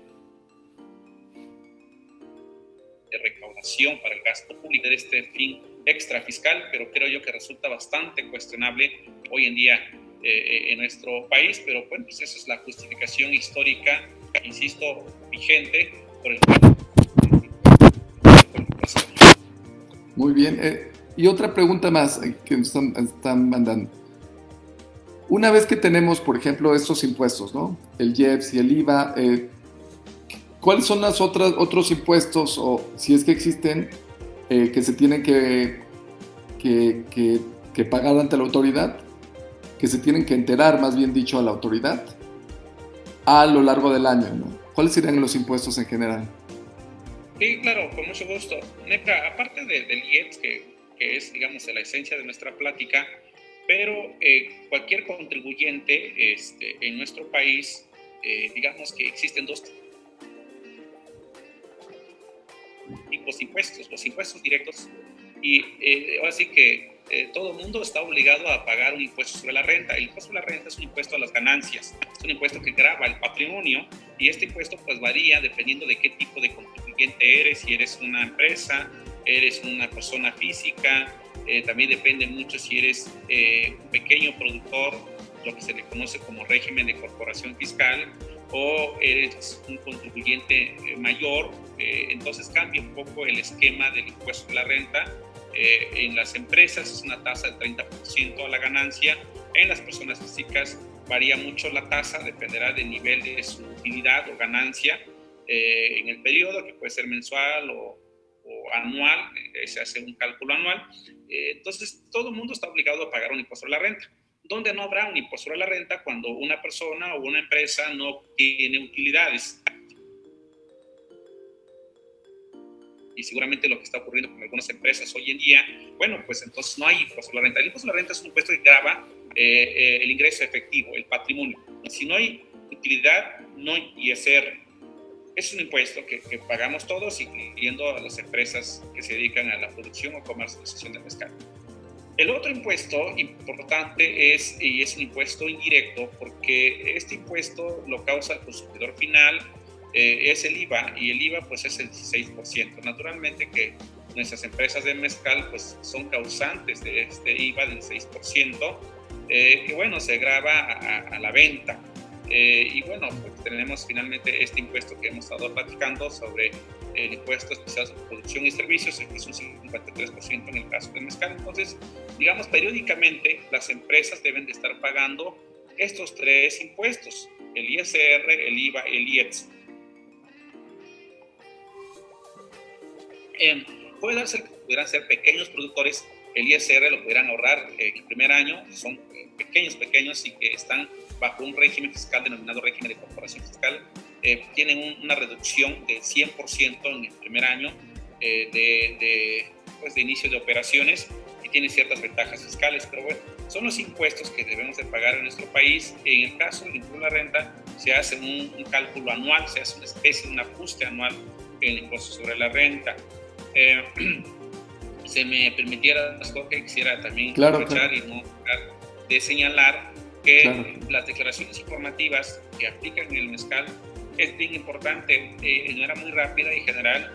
recaudación para el gasto público de este fin extrafiscal, pero creo yo que resulta bastante cuestionable hoy en día eh, en nuestro país, pero bueno, pues esa es la justificación histórica, insisto, vigente por el Muy bien. Eh, y otra pregunta más eh, que nos están, mandando. Una vez que tenemos, por ejemplo, estos impuestos, ¿no? El IEPS y el IVA, eh, ¿cuáles son los otros impuestos, o si es que existen, eh, que se tienen que, que, que, que pagar ante la autoridad? que se tienen que enterar, más bien dicho, a la autoridad a lo largo del año. ¿no? ¿Cuáles serían los impuestos en general? Sí, claro, con mucho gusto. Neta, aparte de, del IEPS, que, es, digamos, la esencia de nuestra plática, pero eh, cualquier contribuyente este, en nuestro país, eh, digamos que existen dos tipos de impuestos, los impuestos directos y eh, así que eh, todo mundo está obligado a pagar un impuesto sobre la renta. El impuesto sobre la renta es un impuesto a las ganancias, es un impuesto que grava el patrimonio y este impuesto pues varía dependiendo de qué tipo de contribuyente eres, si eres una empresa, eres una persona física, eh, también depende mucho si eres eh, un pequeño productor, lo que se le conoce como régimen de corporación fiscal, o eres un contribuyente eh, mayor, eh, entonces cambia un poco el esquema del impuesto de la renta eh, en las empresas es una tasa del 30% a la ganancia. En las personas físicas varía mucho la tasa, dependerá del nivel de su utilidad o ganancia eh, en el periodo, que puede ser mensual o, o anual, eh, se hace un cálculo anual. Eh, entonces, todo el mundo está obligado a pagar un impuesto a la renta. ¿Dónde no habrá un impuesto a la renta cuando una persona o una empresa no tiene utilidades? Y seguramente lo que está ocurriendo con algunas empresas hoy en día, bueno, pues entonces no hay impuesto a la renta. El impuesto a la renta es un impuesto que grava eh, eh, el ingreso efectivo, el patrimonio. Y si no hay utilidad, no hay ISR. Es un impuesto que, que, pagamos todos, incluyendo a las empresas que se dedican a la producción o comercialización de pescado. El otro impuesto importante es, y es un impuesto indirecto, porque este impuesto lo causa el consumidor final eh, es el IVA y el IVA pues es el 16%. Naturalmente que nuestras empresas de mezcal pues son causantes de este IVA del 6%, eh, que bueno, se graba a, la venta. Eh, y bueno, pues tenemos finalmente este impuesto que hemos estado platicando sobre el impuesto especial sobre producción y servicios, que es un 53% en el caso del mezcal. Entonces, digamos, periódicamente las empresas deben de estar pagando estos tres impuestos, el ISR, el IVA el IEPS. Eh, puede darse que pudieran ser pequeños productores, el ISR lo pudieran ahorrar eh, el primer año, son eh, pequeños, pequeños y que están bajo un régimen fiscal denominado régimen de corporación fiscal, eh, tienen un, una reducción de 100% en el primer año de, de, pues de inicio de operaciones y tienen ciertas ventajas fiscales, pero bueno, son los impuestos que debemos de pagar en nuestro país. En el caso del impuesto a la renta, se hace un, un cálculo anual, se hace una especie de un ajuste anual en el impuesto sobre la renta eh, se me permitiera, que quisiera también claro, aprovechar claro. y no dejar de señalar que Claro. las declaraciones informativas que aplican en el mezcal es bien importante, eh, de manera muy rápida y general.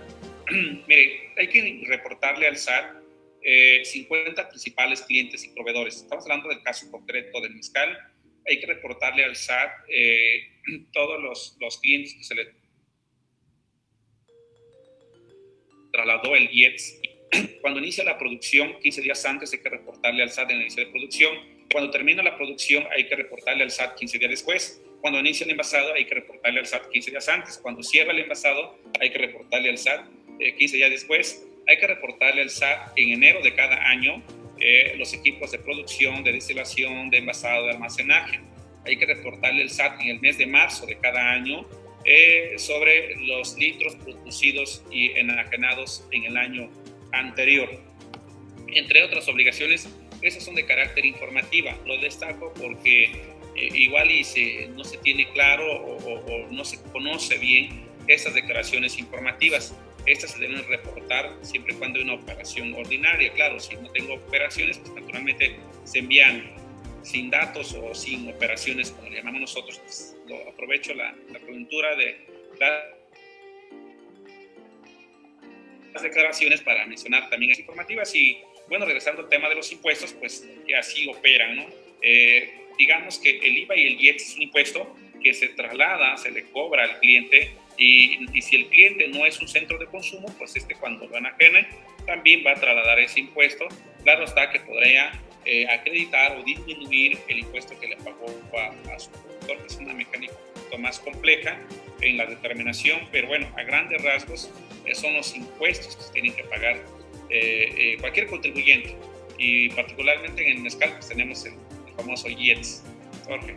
Mire, hay que reportarle al SAT eh, 50 principales clientes y proveedores. Estamos hablando del caso concreto del mezcal. Hay que reportarle al SAT eh, todos los, los clientes que se le trasladó el IEPS. Cuando inicia la producción, 15 días antes hay que reportarle al SAT en el inicio de producción. Cuando termina la producción, hay que reportarle al SAT 15 días después. Cuando inicia el envasado, hay que reportarle al SAT 15 días antes. Cuando cierra el envasado, hay que reportarle al SAT eh, 15 días después. Hay que reportarle al SAT en enero de cada año eh, los equipos de producción, de destilación, de envasado, de almacenaje. Hay que reportarle al SAT en el mes de marzo de cada año eh, sobre los litros producidos y enajenados en el año anterior. Entre otras obligaciones, esas son de carácter informativa. Lo destaco porque eh, igual y no se tiene claro o, no se conoce bien esas declaraciones informativas. Estas se deben reportar siempre y cuando hay una operación ordinaria. Claro, si no tengo operaciones, pues naturalmente se envían sin datos o sin operaciones, como le llamamos nosotros. Pues, aprovecho la, la coyuntura de las declaraciones para mencionar también las informativas y bueno, regresando al tema de los impuestos, pues que así operan, ¿no? Eh, digamos que el IVA y el IEPS es un impuesto que se traslada, se le cobra al cliente y, si el cliente no es un centro de consumo, pues este cuando lo enajene también va a trasladar ese impuesto. Claro está que podría eh, acreditar o disminuir el impuesto que le pagó a, su productor, que es una mecánica más compleja en la determinación, pero bueno, a grandes rasgos eh, son los impuestos que tienen que pagar eh, cualquier contribuyente y particularmente en el mezcal pues tenemos el famoso IETS. Jorge.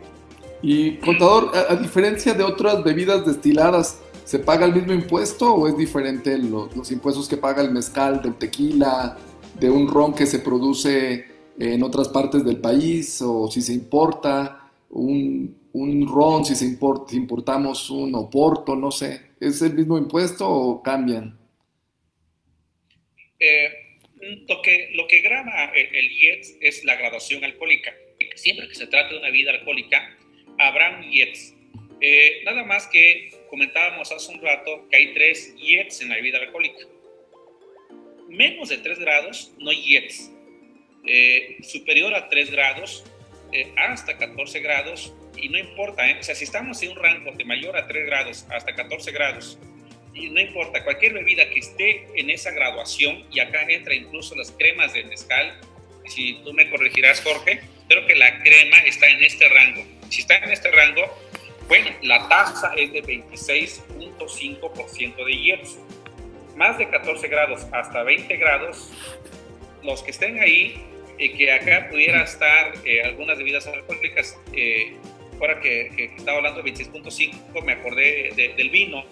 Y contador, a, diferencia de otras bebidas destiladas, ¿se paga el mismo impuesto o es diferente los, impuestos que paga el mezcal, del tequila, de un ron que se produce en otras partes del país o si se importa un, un ron, si se importa, importamos un oporto, no sé, ¿es el mismo impuesto o cambian? Eh, lo, que, lo que graba el, el es la graduación alcohólica siempre que se trate de una bebida alcohólica, habrá un IETS. Eh, nada más que comentábamos hace un rato que hay tres IETS en la bebida alcohólica. Menos de 3 grados no hay IETS. Eh, superior a 3 grados, eh, hasta 14 grados, y no importa, o sea, si estamos en un rango de mayor a 3 grados hasta 14 grados, y no importa, cualquier bebida que esté en esa graduación, y acá entra incluso las cremas de mezcal, si tú me corregirás, Jorge, creo que la crema está en este rango. Si está en este rango, bueno, la tasa es de 26.5% de hierro. Más de 14 grados hasta 20 grados, los que estén ahí, y que acá pudiera estar eh, algunas bebidas alcohólicas, eh, ahora que, estaba hablando de 26.5, me acordé del vino.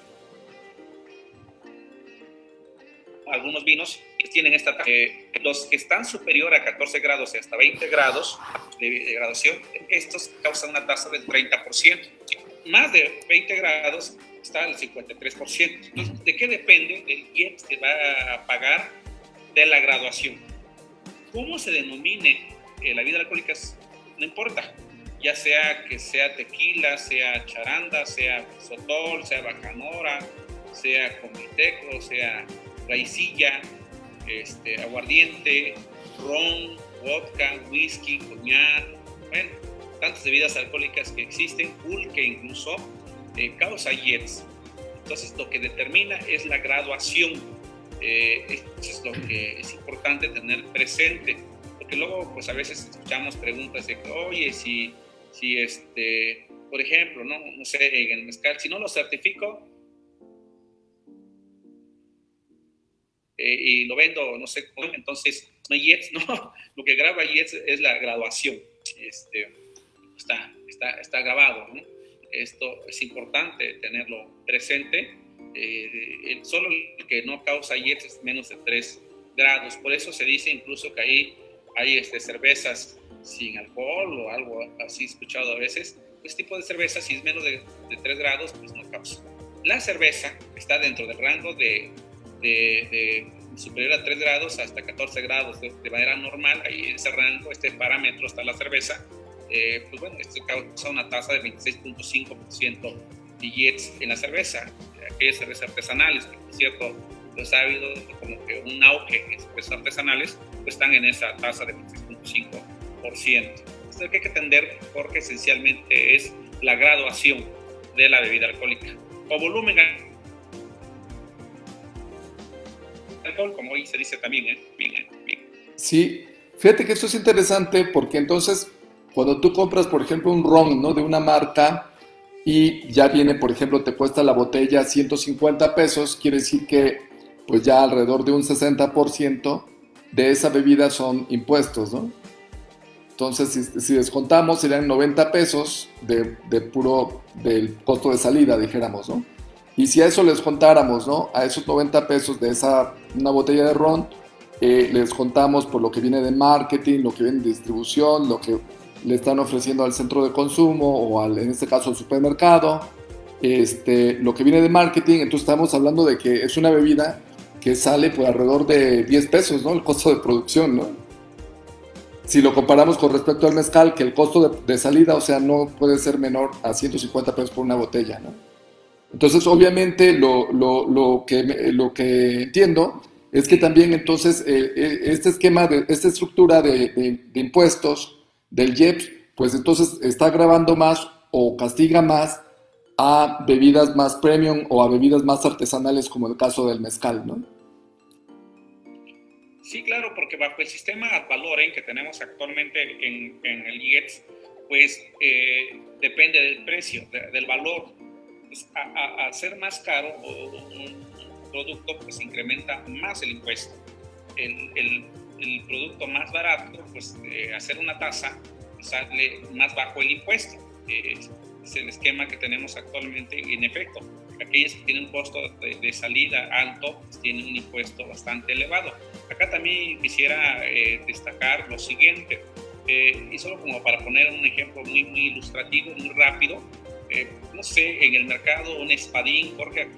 Algunos vinos tienen esta eh, los que están superior a 14 grados y hasta 20 grados de, graduación, estos causan una tasa del 30%. Más de 20 grados está el 53%. ¿de qué depende el IEPS que va a pagar de la graduación? ¿Cómo se denomine eh, la vida alcohólica? No importa, ya sea que sea tequila, sea charanda, sea sotol, sea bacanora, sea comiteco, sea raicilla, este, aguardiente, ron, vodka, whisky, coñac, bueno, tantas bebidas alcohólicas que existen, que incluso eh, causa IELTS. Entonces, lo que determina es la graduación. Eh, eso es lo que es importante tener presente, porque luego, pues a veces escuchamos preguntas de, oye, si, si este, por ejemplo, no, no sé, en el mezcal, si no lo certifico, Eh, y lo vendo, no sé entonces no Jets, no, lo que graba Jets es la grabación, este, está, está, está grabado, ¿no? Esto es importante tenerlo presente, eh, solo el que no causa Jets es menos de 3 grados, por eso se dice incluso que ahí hay este, cervezas sin alcohol o algo así escuchado a veces, este tipo de cerveza si es menos de, de 3 grados pues no causa. La cerveza está dentro del rango de de, superior a 3 grados hasta 14 grados. De, manera normal, ahí en ese rango, este parámetro está la cerveza, eh, pues bueno, esto causa una tasa de 26.5% de jets en la cerveza, aquellas cervezas artesanales, que por cierto, pues ha habido como que un auge en cervezas artesanales, pues están en esa tasa de 26.5%. Esto hay que entender porque esencialmente es la graduación de la bebida alcohólica o volumen como hoy se dice también. ¿eh? ¿eh? Sí, fíjate que eso es interesante porque entonces cuando tú compras, por ejemplo, un ron ¿no? de una marca y ya viene, por ejemplo, te cuesta la botella 150 pesos, quiere decir que pues ya alrededor de un 60% de esa bebida son impuestos, ¿no? Entonces, si, descontamos, serían 90 pesos de, de, puro del costo de salida, dijéramos, ¿no? Y si a eso les contáramos, ¿no? A esos 90 pesos de esa, una botella de ron, eh, les contamos por lo que viene de marketing, lo que viene de distribución, lo que le están ofreciendo al centro de consumo o al, en este caso al supermercado, este, lo que viene de marketing, entonces estamos hablando de que es una bebida que sale por alrededor de 10 pesos, ¿no? El costo de producción, ¿no? Si lo comparamos con respecto al mezcal, que el costo de, salida, o sea, no puede ser menor a 150 pesos por una botella, ¿no? Entonces, obviamente, lo, lo, lo que, lo que entiendo es que también entonces eh, eh, este esquema, de, esta estructura de, de, de impuestos del IEPS, pues entonces está grabando más o castiga más a bebidas más premium o a bebidas más artesanales como el caso del mezcal, ¿no? Sí, claro, porque bajo el sistema ad valorem que tenemos actualmente en, el IETS, pues eh, depende del precio, de, del valor. Pues, a, ser más caro un producto, pues incrementa más el impuesto. El, el producto más barato, pues eh, hacer una tasa, sale más bajo el impuesto. Eh, es el esquema que tenemos actualmente y en efecto, aquellas que tienen un costo de, de salida alto pues tienen un impuesto bastante elevado. Acá también quisiera eh, destacar lo siguiente, eh, y solo como para poner un ejemplo muy, muy ilustrativo, muy rápido, eh, no sé, en el mercado un espadín, Jorge,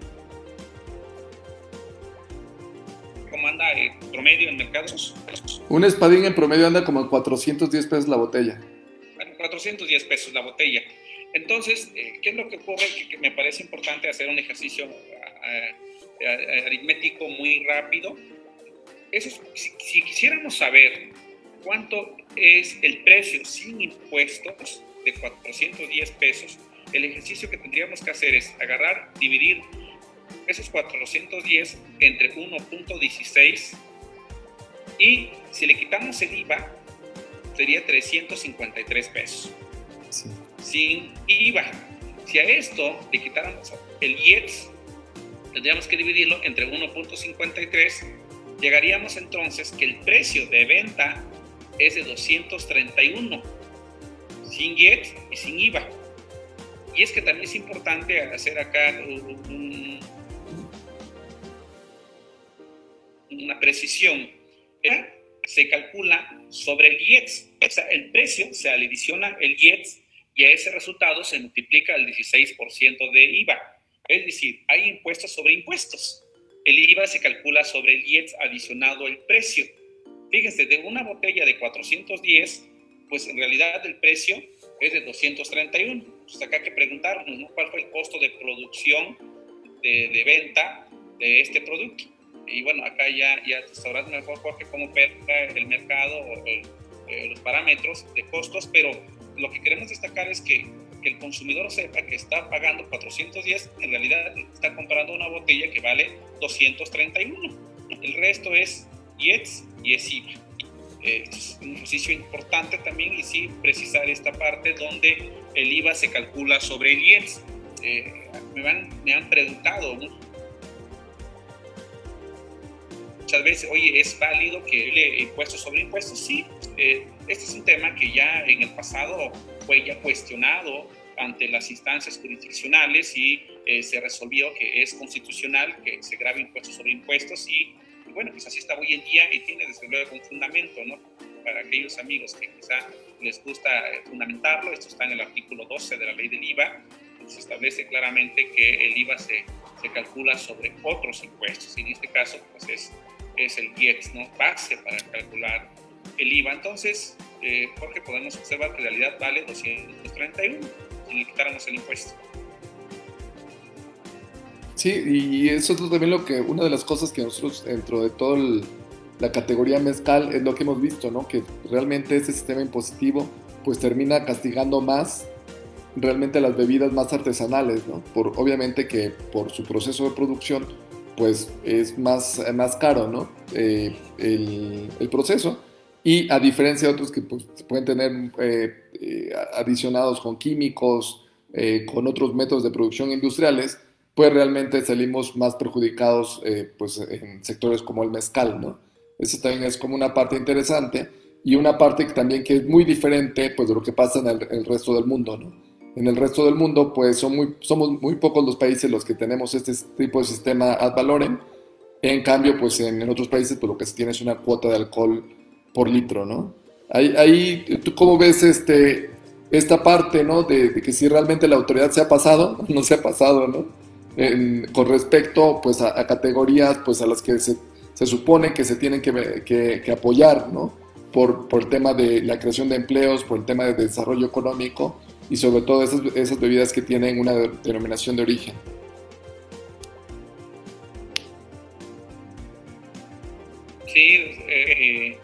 ¿cómo anda el promedio en mercados? Un espadín en promedio anda como 410 pesos la botella. 410 pesos la botella. Entonces, eh, ¿qué es lo que ocurre? Que, que, me parece importante hacer un ejercicio uh, uh, aritmético muy rápido. Eso, si, si, quisiéramos saber cuánto es el precio sin impuestos de 410 pesos, el ejercicio que tendríamos que hacer es agarrar, dividir esos 410 entre 1.16 y si le quitamos el IVA, sería 353 pesos. Sí sin IVA. Si a esto le quitáramos el IEPS, tendríamos que dividirlo entre 1.53, llegaríamos entonces que el precio de venta es de 231, sin IEPS y sin IVA. Y es que también es importante hacer acá un, una precisión. Se calcula sobre el IEPS, o sea, el precio se le adiciona el IEPS y a ese resultado se multiplica el 16% de IVA. Es decir, hay impuestos sobre impuestos. El IVA se calcula sobre el IEPS adicionado el precio. Fíjense, de una botella de 410, pues en realidad el precio es de 231. Pues acá hay que preguntarnos, ¿no? ¿Cuál fue el costo de producción, de, de venta de este producto? Y bueno, acá ya, ya sabrás mejor, Jorge, cómo opera el mercado, o eh, los parámetros de costos, pero lo que queremos destacar es que, que, el consumidor sepa que está pagando 410, en realidad está comprando una botella que vale 231. El resto es IETS y es IVA. Eh, es un ejercicio importante también y sí precisar esta parte donde el IVA se calcula sobre el IETS. Eh, me, han, me han preguntado muchas veces, oye, ¿es válido que le impuestos sobre impuestos? Sí, eh, este es un tema que ya en el pasado fue ya cuestionado ante las instancias jurisdiccionales y eh, se resolvió que es constitucional que se grabe impuestos sobre impuestos y, y, bueno, pues así está hoy en día y tiene desde luego un fundamento, ¿no? Para aquellos amigos que quizá les gusta eh, fundamentarlo, esto está en el artículo 12 de la ley del IVA, se establece claramente que el IVA se, se calcula sobre otros impuestos y en este caso pues es, es el IEX, ¿no? Base para calcular el IVA. Entonces, eh, Jorge, podemos observar que en realidad vale 231 si le quitáramos el impuesto. Sí, y eso es también lo que, una de las cosas que nosotros dentro de toda la categoría mezcal es lo que hemos visto, ¿no? Que realmente ese sistema impositivo pues termina castigando más realmente las bebidas más artesanales, ¿no? Por, obviamente que por su proceso de producción pues es más, más caro, ¿no? Eh, el, el proceso y a diferencia de otros que pues, pueden tener eh, eh, adicionados con químicos, con otros métodos de producción industriales, pues realmente salimos más perjudicados pues, en sectores como el mezcal, ¿no? Eso también es como una parte interesante y una parte que también que es muy diferente pues de lo que pasa en el, resto del mundo, ¿no? En el resto del mundo pues son muy, somos muy pocos los países los que tenemos este tipo de sistema ad valorem, en cambio pues en, otros países pues lo que se tiene es una cuota de alcohol por litro, ¿no? Ahí, ahí ¿tú cómo ves este, esta parte, ¿no? De, que si realmente la autoridad se ha pasado, no se ha pasado, ¿no? con respecto pues a, categorías pues a las que se, se supone que se tienen que, que, que apoyar, ¿no? por, por el tema de la creación de empleos, por el tema de desarrollo económico y sobre todo esas, esas bebidas que tienen una denominación de origen. Sí, eh,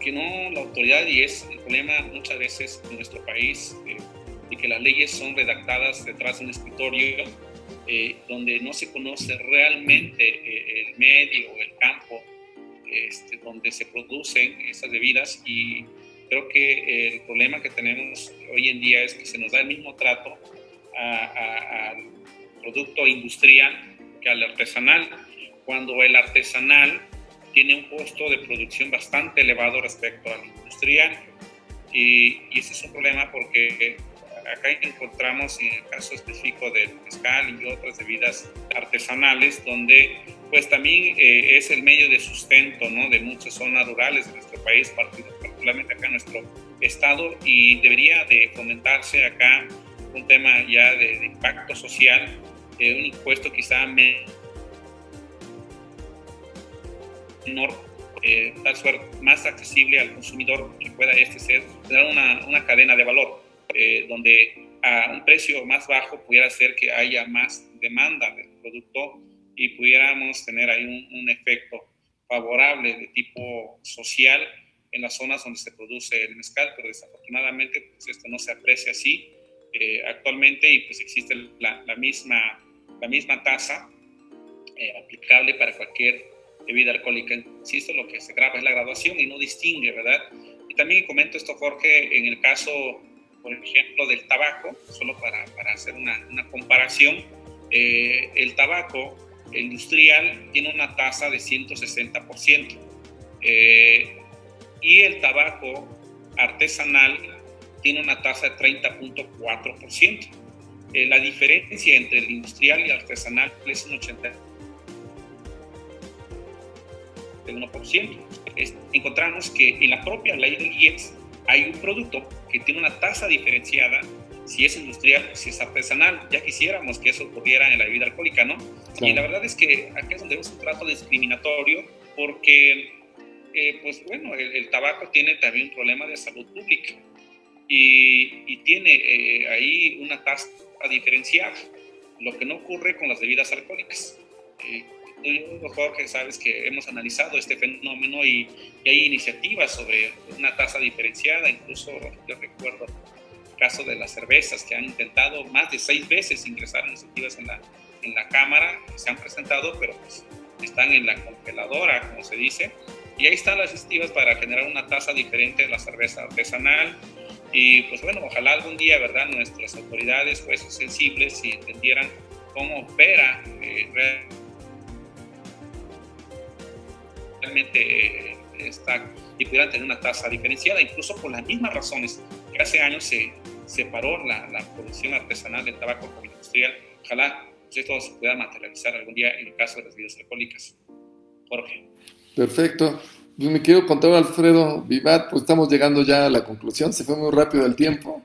que no la autoridad y es el problema muchas veces en nuestro país eh, y que las leyes son redactadas detrás de un escritorio eh, donde no se conoce realmente el medio el campo este, donde se producen esas bebidas y creo que el problema que tenemos hoy en día es que se nos da el mismo trato al producto industrial que al artesanal, cuando el artesanal tiene un costo de producción bastante elevado respecto al industrial. Y, y ese es un problema porque acá encontramos en el caso específico del mezcal y otras bebidas artesanales, donde pues también eh, es el medio de sustento ¿no? de muchas zonas rurales de nuestro país, particularmente acá en nuestro estado, y debería de fomentarse acá un tema ya de, impacto social, eh, un impuesto quizá menor, eh, tal suerte más accesible al consumidor que pueda este ser, tener una, una cadena de valor, eh, donde a un precio más bajo pudiera hacer que haya más demanda del producto y pudiéramos tener ahí un, efecto favorable de tipo social en las zonas donde se produce el mezcal, pero desafortunadamente pues esto no se aprecia así eh, actualmente y pues existe la, la, misma, la misma tasa eh, aplicable para cualquier bebida alcohólica. Insisto, lo que se graba es la graduación y no distingue, ¿verdad? Y también comento esto, Jorge, en el caso, por ejemplo, del tabaco, solo para, para hacer una, una comparación, eh, el tabaco industrial tiene una tasa de 160%. Eh, y el tabaco artesanal tiene una tasa de 30.4%. Eh, la diferencia entre el industrial y el artesanal es un 81%. encontramos que en la propia ley del IEX hay un producto que tiene una tasa diferenciada si es industrial, si es artesanal. Ya quisiéramos que eso ocurriera en la bebida alcohólica, ¿no? Y la verdad es que aquí es donde vemos un trato discriminatorio porque, eh, pues bueno, el, tabaco tiene también un problema de salud pública y, tiene eh, ahí una tasa diferenciada, lo que no ocurre con las bebidas alcohólicas. Eh, tú, Jorge, sabes que hemos analizado este fenómeno y, y hay iniciativas sobre una tasa diferenciada, incluso yo recuerdo caso de las cervezas, que han intentado más de seis veces ingresar iniciativas en la, en la Cámara, se han presentado, pero pues están en la congeladora, como se dice, y ahí están las iniciativas para generar una tasa diferente de la cerveza artesanal. Y pues bueno, ojalá algún día, ¿verdad?, nuestras autoridades fuesen sensibles y entendieran cómo opera eh, realmente eh, esta, y pudieran tener una tasa diferenciada, incluso por las mismas razones que hace años se separó la, la producción artesanal del tabaco como industrial. Ojalá pues, esto se pueda materializar algún día en el caso de las bebidas alcohólicas. Jorge. Perfecto. Pues me quiero contar, Alfredo Vivat, pues estamos llegando ya a la conclusión, se fue muy rápido el tiempo.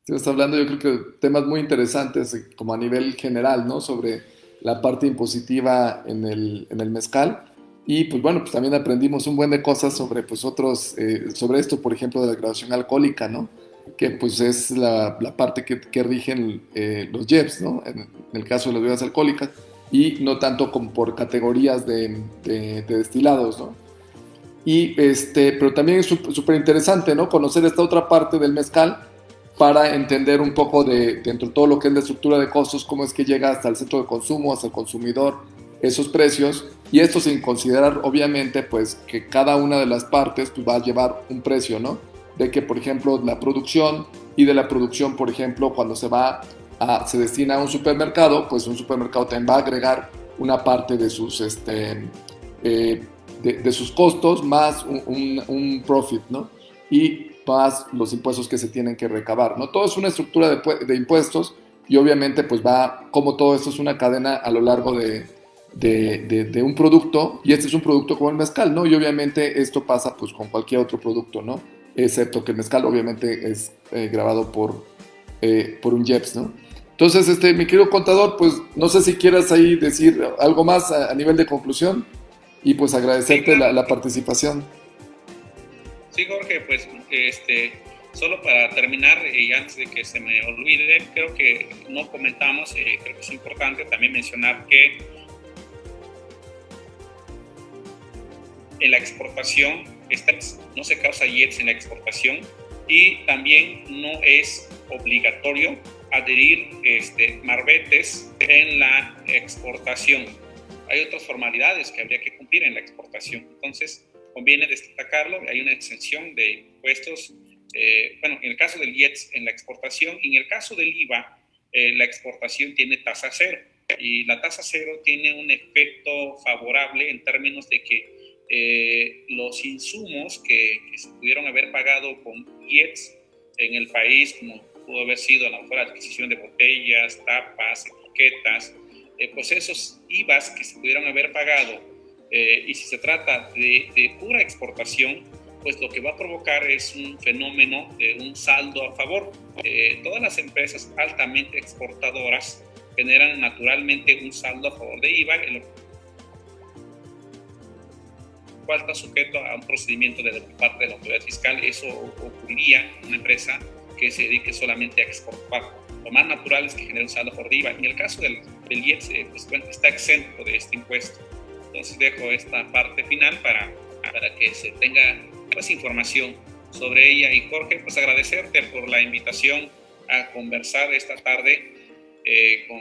Estamos hablando, yo creo que temas muy interesantes, eh, como a nivel general, ¿no? Sobre la parte impositiva en el, en el mezcal. Y pues bueno, pues también aprendimos un buen de cosas sobre pues otros, eh, sobre esto, por ejemplo, de la graduación alcohólica, ¿no? Que pues es la, parte que, rigen eh, los JEPs, ¿no? En, el caso de las bebidas alcohólicas, y no tanto como por categorías de, de, destilados, ¿no? Y este, pero también es súper interesante, ¿no? Conocer esta otra parte del mezcal para entender un poco de, dentro de todo lo que es la estructura de costos, cómo es que llega hasta el centro de consumo, hasta el consumidor, esos precios, y esto sin considerar, obviamente, pues que cada una de las partes pues, va a llevar un precio, ¿no? De que, por ejemplo, la producción y de la producción, por ejemplo, cuando se va a, se destina a un supermercado, pues un supermercado también va a agregar una parte de sus, este, eh, de, sus costos más un, un, profit, ¿no? y más los impuestos que se tienen que recabar. ¿no? Todo es una estructura de, de impuestos y obviamente pues va, como todo esto es una cadena a lo largo de, de, de, un producto y este es un producto como el mezcal, ¿no? Y obviamente esto pasa pues con cualquier otro producto, ¿no? Excepto que el mezcal obviamente es eh, grabado por, eh, por un JEPS, ¿no? Entonces, este, mi querido contador, pues no sé si quieras ahí decir algo más a, nivel de conclusión y pues agradecerte la, la, participación. Sí, Jorge, pues este, solo para terminar y antes de que se me olvide, creo que no comentamos, eh, creo que es importante también mencionar que en la exportación no se causa IEPS en la exportación y también no es obligatorio adherir este, marbetes en la exportación. Hay otras formalidades que habría que cumplir en la exportación. Entonces, conviene destacarlo. Hay una exención de impuestos, eh, bueno, en el caso del IETS en la exportación, y en el caso del IVA, eh, la exportación tiene tasa cero. Y la tasa cero tiene un efecto favorable en términos de que eh, los insumos que, se pudieron haber pagado con IETS en el país, como pudo haber sido la mejor adquisición de botellas, tapas, etiquetas, eh, pues esos IVAs que se pudieron haber pagado, eh, y si se trata de, de, pura exportación, pues lo que va a provocar es un fenómeno de un saldo a favor. todas las empresas altamente exportadoras generan naturalmente un saldo a favor de IVA, en lo cual está sujeto a un procedimiento de parte de la autoridad fiscal. Eso ocurriría en una empresa que se dedique solamente a exportar. Lo más natural es que genere un saldo por IVA. En el caso del, del eh, pues, está exento de este impuesto. Entonces dejo esta parte final para, para que se tenga más información sobre ella. Y Jorge, pues agradecerte por la invitación a conversar esta tarde eh, con,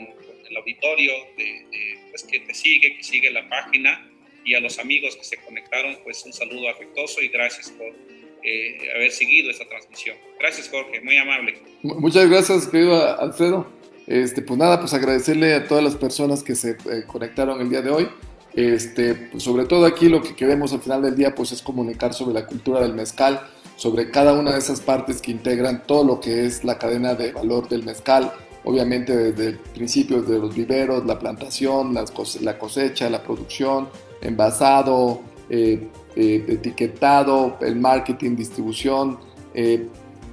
el auditorio de, pues, que te sigue, que sigue la página y a los amigos que se conectaron, pues un saludo afectuoso y gracias por eh, haber seguido esta transmisión. Gracias, Jorge, muy amable. Muchas gracias, querido Alfredo. Este, pues nada, pues agradecerle a todas las personas que se eh, conectaron el día de hoy. Este, pues sobre todo aquí lo que queremos al final del día pues es comunicar sobre la cultura del mezcal, sobre cada una de esas partes que integran todo lo que es la cadena de valor del mezcal, obviamente desde el principio de los viveros, la plantación, la cosecha, la producción, envasado, eh, eh, etiquetado, el marketing, distribución, eh,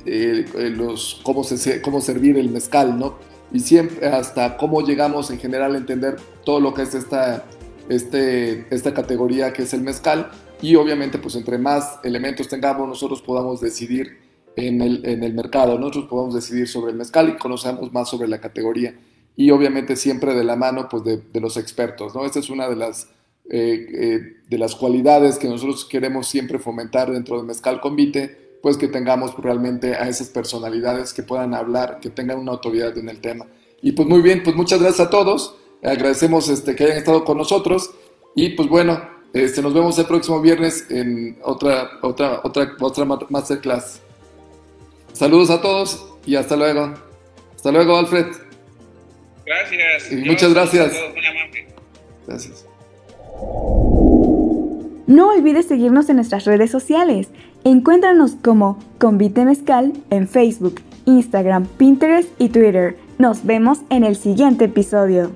los, cómo, se, cómo servir el mezcal, ¿no? Y siempre hasta cómo llegamos en general a entender todo lo que es esta, este, esta categoría que es el mezcal. Y obviamente, pues entre más elementos tengamos, nosotros podamos decidir en el, en el mercado, nosotros podamos decidir sobre el mezcal y conocemos más sobre la categoría. Y obviamente siempre de la mano pues de, de los expertos, ¿no? Esta es una de las eh, eh, de las cualidades que nosotros queremos siempre fomentar dentro de Mezcal Convite, pues que tengamos realmente a esas personalidades que puedan hablar, que tengan una autoridad en el tema. Y pues muy bien, pues muchas gracias a todos, agradecemos este, que hayan estado con nosotros y pues bueno, este, nos vemos el próximo viernes en otra, otra, otra, otra masterclass. Saludos a todos y hasta luego. Hasta luego, Alfred. Gracias. Y muchas gracias. Gracias. No olvides seguirnos en nuestras redes sociales. Encuéntranos como Convite Mezcal en Facebook, Instagram, Pinterest y Twitter. Nos vemos en el siguiente episodio.